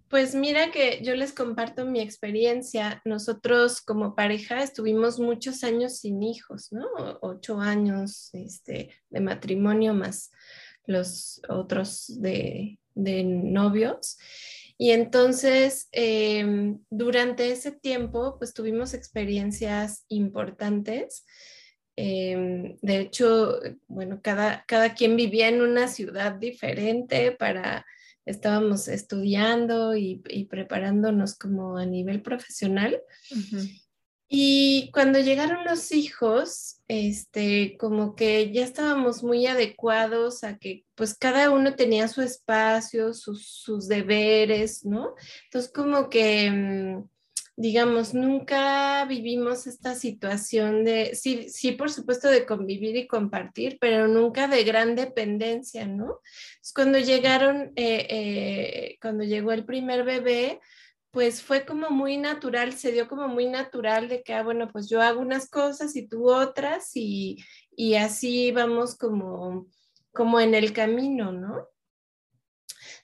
pues mira que yo les comparto mi experiencia. Nosotros como pareja estuvimos muchos años sin hijos, ¿no? Ocho años este, de matrimonio más los otros de, de novios. Y entonces, em, durante ese tiempo, pues tuvimos experiencias importantes. Em, de hecho, bueno, cada, cada quien vivía en una ciudad diferente para, estábamos estudiando y, preparándonos como a nivel profesional. Y cuando llegaron los hijos, este, como que ya estábamos muy adecuados a que pues cada uno tenía su espacio, sus, deberes, ¿no? Entonces como que, mm, digamos, nunca vivimos esta situación de, sí, sí, por supuesto, de convivir y compartir, pero nunca de gran dependencia, ¿no? Cuando llegaron, eh, eh, cuando llegó el primer bebé, pues fue como muy natural, se dio como muy natural de que, ah, bueno, pues yo hago unas cosas y tú otras y, así vamos como, como en el camino, ¿no?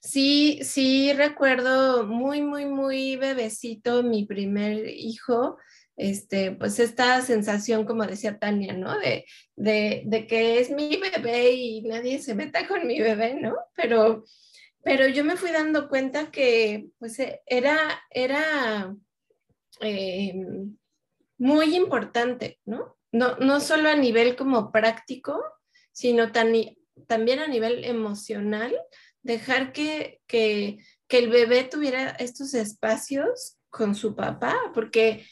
Sí, sí recuerdo muy, muy, muy bebecito mi primer hijo, este, pues esta sensación, como decía Tania, ¿no? De, de, de que es mi bebé y nadie se meta con mi bebé, ¿no? Pero pero yo me fui dando cuenta que pues e, era, era eh, muy importante, ¿no? ¿no? No solo a nivel como práctico, sino también a nivel emocional, dejar que, que, el bebé tuviera estos espacios con su papá, porque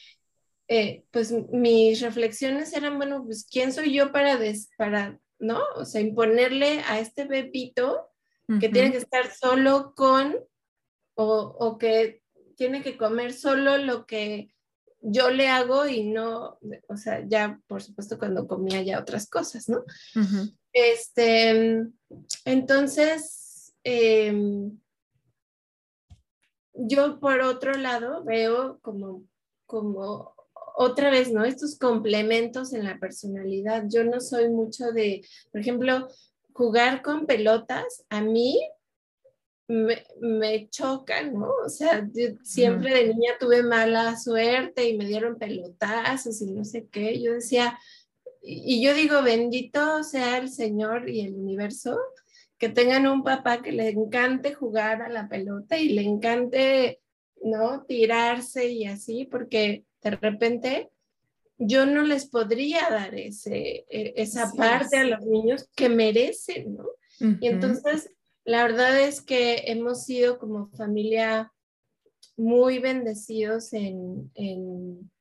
eh, pues mis reflexiones eran, bueno, pues ¿quién soy yo para, para, ¿no? O sea, imponerle a este bebito que tiene que estar solo con o, que tiene que comer solo lo que yo le hago y no, o sea, ya por supuesto cuando comía ya otras cosas, ¿no? Este, entonces, em, yo por otro lado veo como, como otra vez, ¿no? Estos complementos en la personalidad. Yo no soy mucho de, por ejemplo, jugar con pelotas a mí me, me choca, ¿no? O sea, siempre de niña tuve mala suerte y me dieron pelotazos y no sé qué. Yo decía, y yo digo, bendito sea el Señor y el universo, que tengan un papá que le encante jugar a la pelota y le encante, ¿no? Tirarse y así, porque de repente yo no les podría dar ese, e, esa parte a los niños que merecen, ¿no? Y entonces, la verdad es que hemos sido como familia muy bendecidos en, en,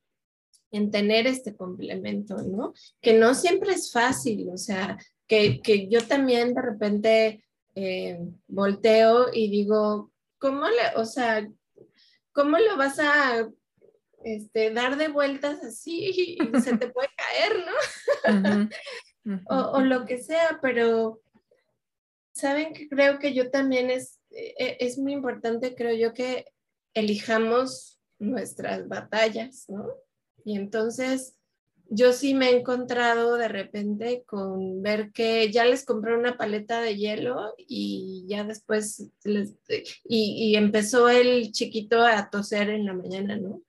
tener este complemento, ¿no? Que no siempre es fácil, o sea, que, que yo también de repente eh, volteo y digo, ¿cómo le, o sea, ¿cómo lo vas a este, dar de vueltas así y se te puede caer, ¿no? o, lo que sea, pero saben que creo que yo también es, e, es muy importante, creo yo, que elijamos nuestras batallas, ¿no? Y entonces yo sí me he encontrado de repente con ver que ya les compré una paleta de hielo y ya después y, y, empezó el chiquito a toser en la mañana, ¿no?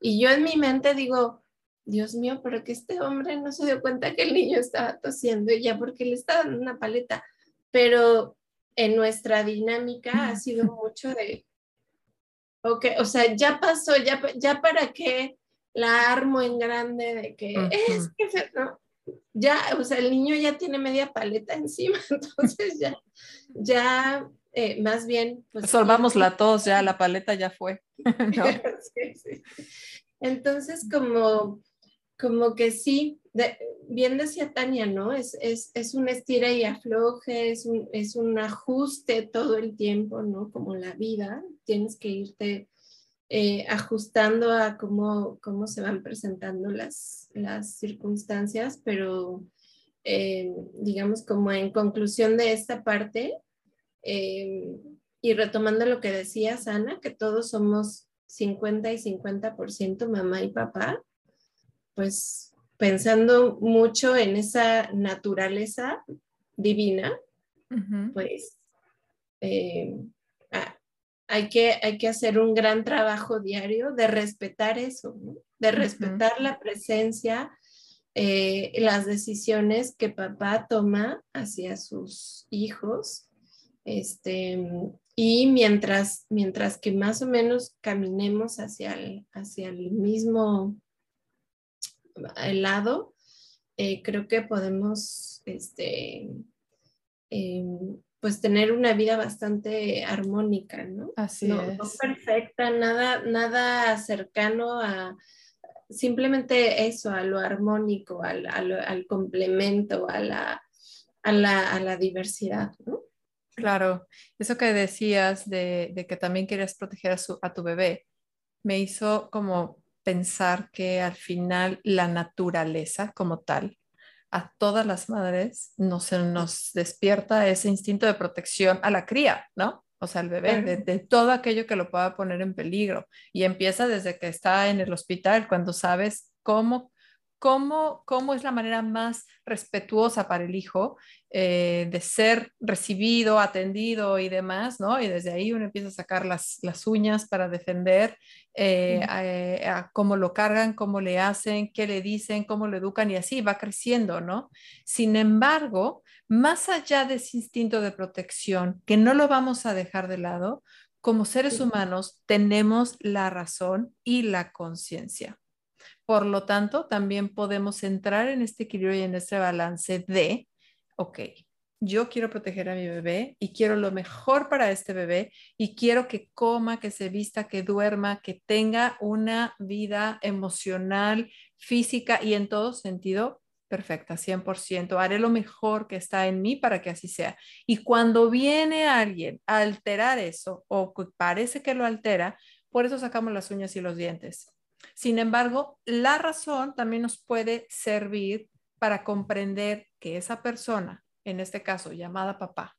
Y yo en mi mente digo, Dios mío, pero que este hombre no se dio cuenta que el niño estaba tosiendo y ya porque le está dando una paleta. Pero en nuestra dinámica ha sido mucho de, ok, o sea, ya pasó, ya, ya para qué la armo en grande de que es que ¿no? ya, o sea, el niño ya tiene media paleta encima, entonces ya, ya, eh, más bien. Pues, Solvamos la tos, ya la paleta ya fue. Entonces, como, como que sí, bien decía Tania, ¿no? Es, es, es, un estira y afloje, es un, es un ajuste todo el tiempo, ¿no? Como la vida, tienes que irte eh, ajustando a cómo, cómo se van presentando las, las circunstancias, pero eh, digamos como en conclusión de esta parte, eh, y retomando lo que decías, Ana, que todos somos 50 y 50% mamá y papá, pues pensando mucho en esa naturaleza divina, pues hay que, hay que hacer un gran trabajo diario de respetar eso, de respetar la presencia, eh, las decisiones que papá toma hacia sus hijos. Este, y mientras, mientras que más o menos caminemos hacia el, hacia el mismo lado, eh, creo que podemos este, em, pues tener una vida bastante armónica, ¿no? Así no, es. No perfecta, nada, nada cercano a simplemente eso, a lo armónico, al, al, complemento, a la, a la, a la diversidad, ¿no? Claro, eso que decías de, de que también querías proteger a, su, a tu bebé, me hizo como pensar que al final la naturaleza como tal a todas las madres nos, se nos despierta ese instinto de protección a la cría, ¿no? O sea, al bebé, de, todo aquello que lo pueda poner en peligro. Y empieza desde que está en el hospital, cuando sabes cómo cómo, cómo es la manera más respetuosa para el hijo eh, de ser recibido, atendido y demás, ¿no? Y desde ahí uno empieza a sacar las, las uñas para defender eh, eh, a, cómo lo cargan, cómo le hacen, qué le dicen, cómo lo educan y así va creciendo, ¿no? Sin embargo, más allá de ese instinto de protección, que no lo vamos a dejar de lado, como seres humanos tenemos la razón y la conciencia. Por lo tanto, también podemos entrar en este equilibrio y en este balance de, ok, yo quiero proteger a mi bebé y quiero lo mejor para este bebé y quiero que coma, que se vista, que duerma, que tenga una vida emocional, física y en todo sentido perfecta, 100%. Haré lo mejor que está en mí para que así sea. Y cuando viene alguien a alterar eso o parece que lo altera, por eso sacamos las uñas y los dientes. Sin embargo, la razón también nos puede servir para comprender que esa persona, en este caso llamada papá,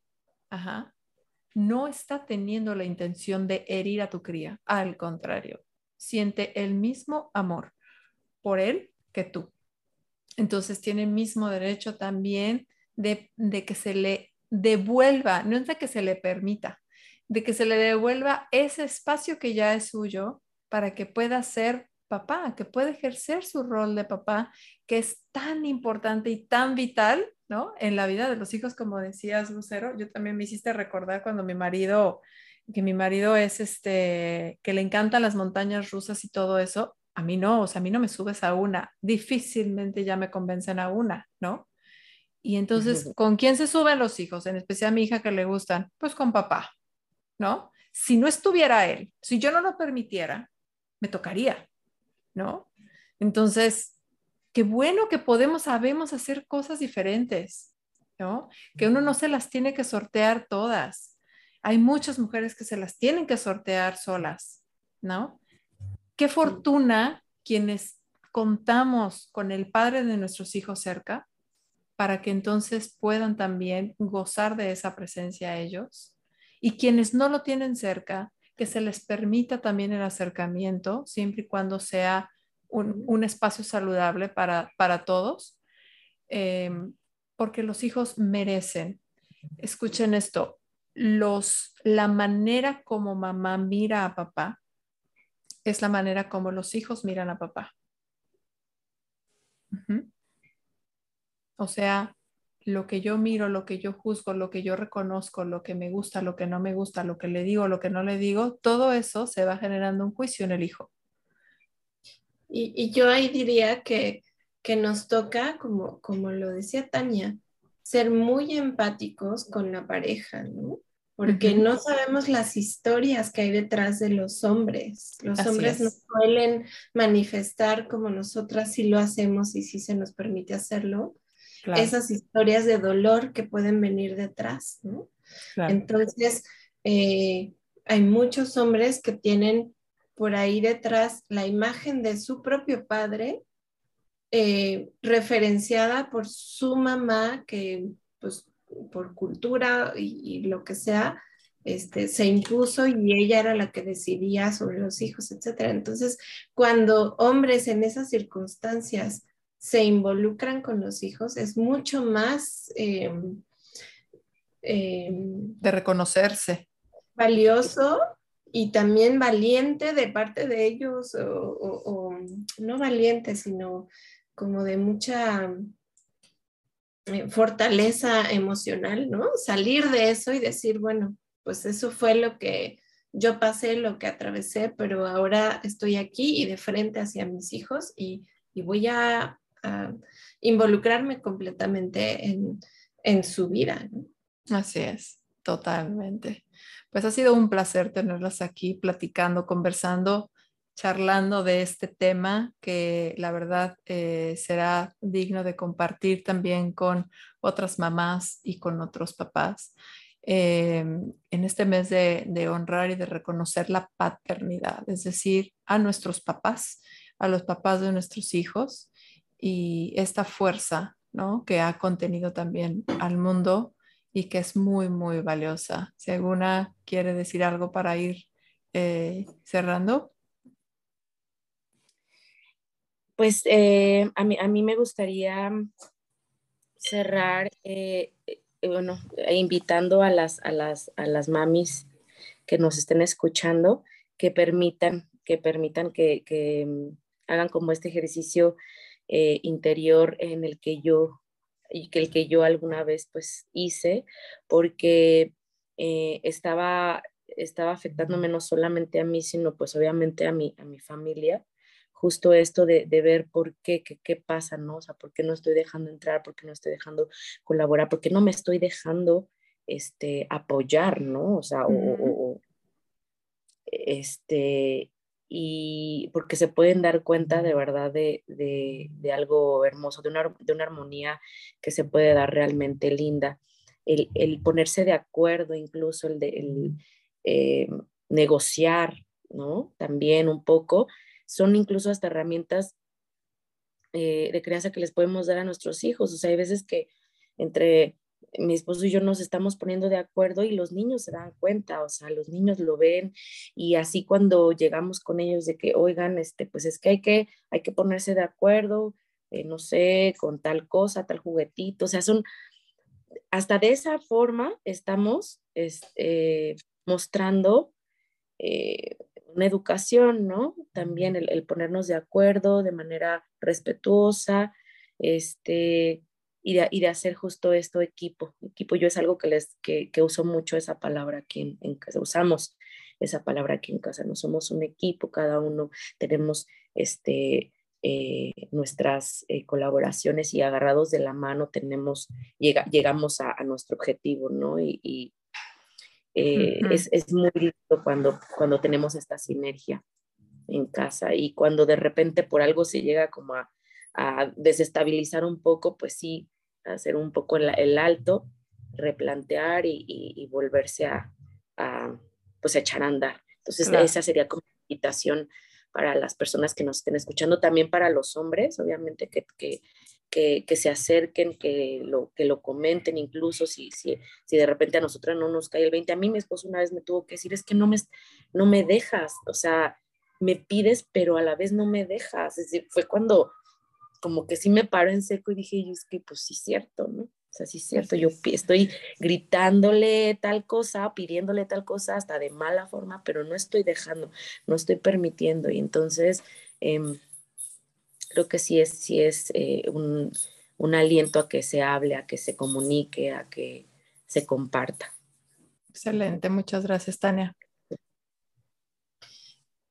no está teniendo la intención de herir a tu cría. Al contrario, siente el mismo amor por él que tú. Entonces tiene el mismo derecho también de, de que se le devuelva, no es de que se le permita, de que se le devuelva ese espacio que ya es suyo para que pueda ser papá, que puede ejercer su rol de papá, que es tan importante y tan vital, ¿no? En la vida de los hijos, como decías, Lucero. Yo también me hiciste recordar cuando mi marido, que mi marido es este, que le encantan las montañas rusas y todo eso. A mí no, o sea, a mí no me subes a una. Difícilmente ya me convencen a una, ¿no? Y entonces, ¿con quién se suben los hijos? En especial a mi hija que le gustan, pues con papá, ¿no? Si no estuviera él, si yo no lo permitiera, me tocaría, ¿no? Entonces, qué bueno que podemos, sabemos hacer cosas diferentes, ¿no? Que uno no se las tiene que sortear todas. Hay muchas mujeres que se las tienen que sortear solas, ¿no? Qué fortuna quienes contamos con el padre de nuestros hijos cerca para que entonces puedan también gozar de esa presencia ellos. Y quienes no lo tienen cerca, que se les permita también el acercamiento, siempre y cuando sea un, espacio saludable para, para todos, em, porque los hijos merecen. Escuchen esto, los, la manera como mamá mira a papá es la manera como los hijos miran a papá. O sea, lo que yo miro, lo que yo juzgo, lo que yo reconozco, lo que me gusta, lo que no me gusta, lo que le digo, lo que no le digo, todo eso se va generando un juicio en el hijo. Y, yo ahí diría que, que nos toca, como, como lo decía Tania, ser muy empáticos con la pareja, ¿no? Porque no sabemos las historias que hay detrás de los hombres. Los hombres no suelen manifestar como nosotras sí lo hacemos y sí se nos permite hacerlo, esas historias de dolor que pueden venir detrás, ¿no? Entonces, eh, hay muchos hombres que tienen por ahí detrás la imagen de su propio padre, eh, referenciada por su mamá, que pues por cultura y, lo que sea, este, se impuso y ella era la que decidía sobre los hijos, etc. Entonces, cuando hombres en esas circunstancias se involucran con los hijos, es mucho más... Em, em, de reconocerse. Valioso y también valiente de parte de ellos, o, no valiente, sino como de mucha eh, fortaleza emocional, ¿no? Salir de eso y decir, bueno, pues eso fue lo que yo pasé, lo que atravesé, pero ahora estoy aquí y de frente hacia mis hijos y, voy a, involucrarme completamente en, en su vida. Así es, totalmente. Pues ha sido un placer tenerlas aquí platicando, conversando, charlando de este tema que la verdad eh, será digno de compartir también con otras mamás y con otros papás. Em, en este mes de, de, honrar y de reconocer la paternidad, es decir, a nuestros papás, a los papás de nuestros hijos y esta fuerza ¿no? que ha contenido también al mundo y que es muy, muy valiosa. Si alguna quiere decir algo para ir eh, cerrando. Pues eh, a, mí, a mí me gustaría cerrar, eh, bueno, invitando a las, a, las, a las mamis que nos estén escuchando que permitan, que permitan que, que mm, hagan como este ejercicio interior en el que yo y que el que yo alguna vez pues hice, porque eh, estaba, estaba afectándome no solamente a mí, sino pues obviamente a mi, a mi familia. Justo esto de, de ver por qué, qué, qué pasa, ¿no? O sea, por qué no estoy dejando entrar, por qué no estoy dejando colaborar, por qué no me estoy dejando este, apoyar, ¿no? O sea, o, o, este, y porque se pueden dar cuenta de verdad de, de, algo hermoso, de una, de una, armonía que se puede dar realmente linda. El, el ponerse de acuerdo, incluso el, de, el eh, negociar, ¿no? También un poco, son incluso hasta herramientas eh, de crianza que les podemos dar a nuestros hijos. O sea, hay veces que entre mi esposo y yo nos estamos poniendo de acuerdo y los niños se dan cuenta, o sea, los niños lo ven y así cuando llegamos con ellos de que, oigan, este, pues es que hay que, hay que ponerse de acuerdo, eh, no sé, con tal cosa, tal juguetito, o sea, son, hasta de esa forma estamos este, mostrando eh, una educación, ¿no? También el, el, ponernos de acuerdo de manera respetuosa, este, y de, hacer justo esto equipo. Equipo yo es algo que, les, que, uso mucho esa palabra aquí en, casa, usamos esa palabra aquí en casa, no somos un equipo, cada uno tenemos este, eh, nuestras eh, colaboraciones y agarrados de la mano tenemos, llega, llegamos a, nuestro objetivo, ¿no? Y, eh, es, es, muy lindo cuando, cuando tenemos esta sinergia en casa y cuando de repente por algo se llega como a, a desestabilizar un poco, pues sí, hacer un poco el, alto, replantear y, volverse a, pues echar a andar. Entonces esa sería como invitación para las personas que nos estén escuchando, también para los hombres, obviamente que, que, que, se acerquen, que lo, que lo comenten, incluso si, si, si de repente a nosotras no nos cae el 20. A mí mi esposo una vez me tuvo que decir, es que no me, no me dejas, o sea, me pides, pero a la vez no me dejas. Es decir, fue cuando como que sí me paro en seco y dije, yo es que pues sí es cierto, ¿no? O sea, sí es cierto, yo estoy gritándole tal cosa, pidiéndole tal cosa, hasta de mala forma, pero no estoy dejando, no estoy permitiendo. Y entonces, em, creo que sí es, sí es eh, un, un aliento a que se hable, a que se comunique, a que se comparta. Excelente, muchas gracias, Tania.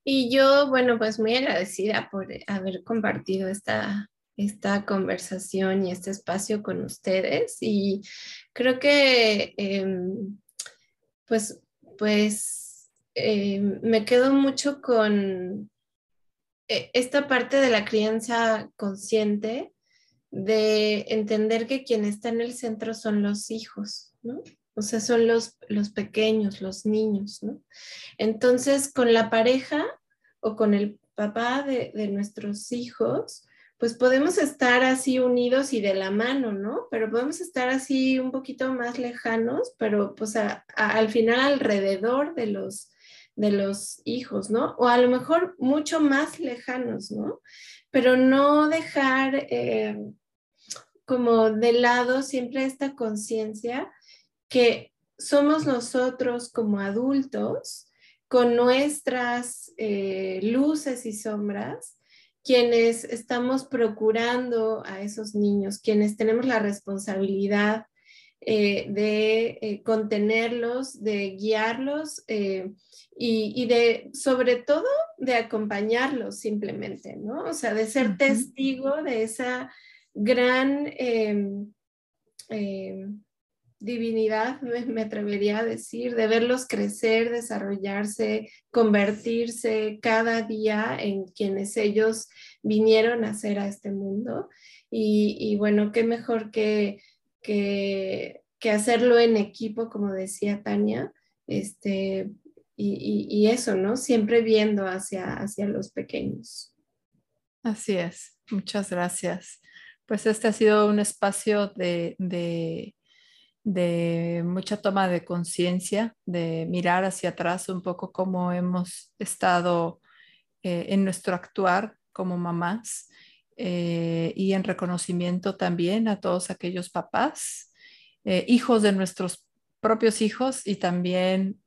Y yo, bueno, pues muy agradecida por haber compartido esta, esta conversación y este espacio con ustedes. Y creo que, em, pues, pues em, me quedo mucho con e, esta parte de la crianza consciente, de entender que quien está en el centro son los hijos, ¿no? O sea, son los, los pequeños, los niños, ¿no? Entonces, con la pareja o con el papá de, de nuestros hijos, pues podemos estar así unidos y de la mano, ¿no? Pero podemos estar así un poquito más lejanos, pero pues al final alrededor de los, de los hijos, ¿no? O a lo mejor mucho más lejanos, ¿no? Pero no dejar eh, como de lado siempre esta conciencia que somos nosotros como adultos con nuestras eh, luces y sombras quienes estamos procurando a esos niños, quienes tenemos la responsabilidad eh, de eh, contenerlos, de guiarlos eh, y, de, sobre todo, de acompañarlos simplemente, ¿no? O sea, de ser testigo de esa gran em, em, divinidad, me, atrevería a decir, de verlos crecer, desarrollarse, convertirse cada día en quienes ellos vinieron a ser a este mundo. Y, bueno, qué mejor que, que, hacerlo en equipo, como decía Tania, este, y, eso, ¿no? Siempre viendo hacia, hacia los pequeños. Así es, muchas gracias. Pues este ha sido un espacio de mucha toma de conciencia, de mirar hacia atrás un poco cómo hemos estado eh, en nuestro actuar como mamás eh, y en reconocimiento también a todos aquellos papás, eh, hijos de nuestros propios hijos y también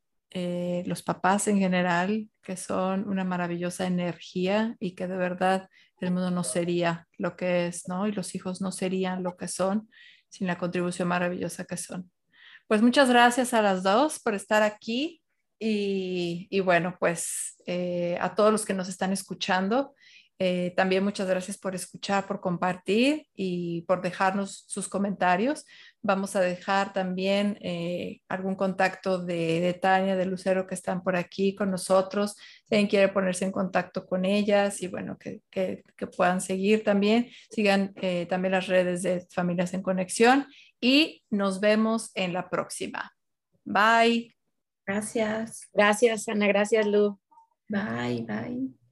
los papás en general, que son una maravillosa energía y que de verdad el mundo no sería lo que es, ¿no? Y los hijos no serían lo que son sin la contribución maravillosa que son. Pues muchas gracias a las dos por estar aquí y, bueno, pues eh, a todos los que nos están escuchando. Eh, también muchas gracias por escuchar, por compartir y por dejarnos sus comentarios. Vamos a dejar también eh, algún contacto de, Tania, de Lucero, que están por aquí con nosotros. Si alguien quiere ponerse en contacto con ellas y bueno, que, puedan seguir también. Sigan eh, también las redes de Familias en Conexión y nos vemos en la próxima. Bye. Gracias. Gracias, Ana. Gracias, Lu. Bye, bye.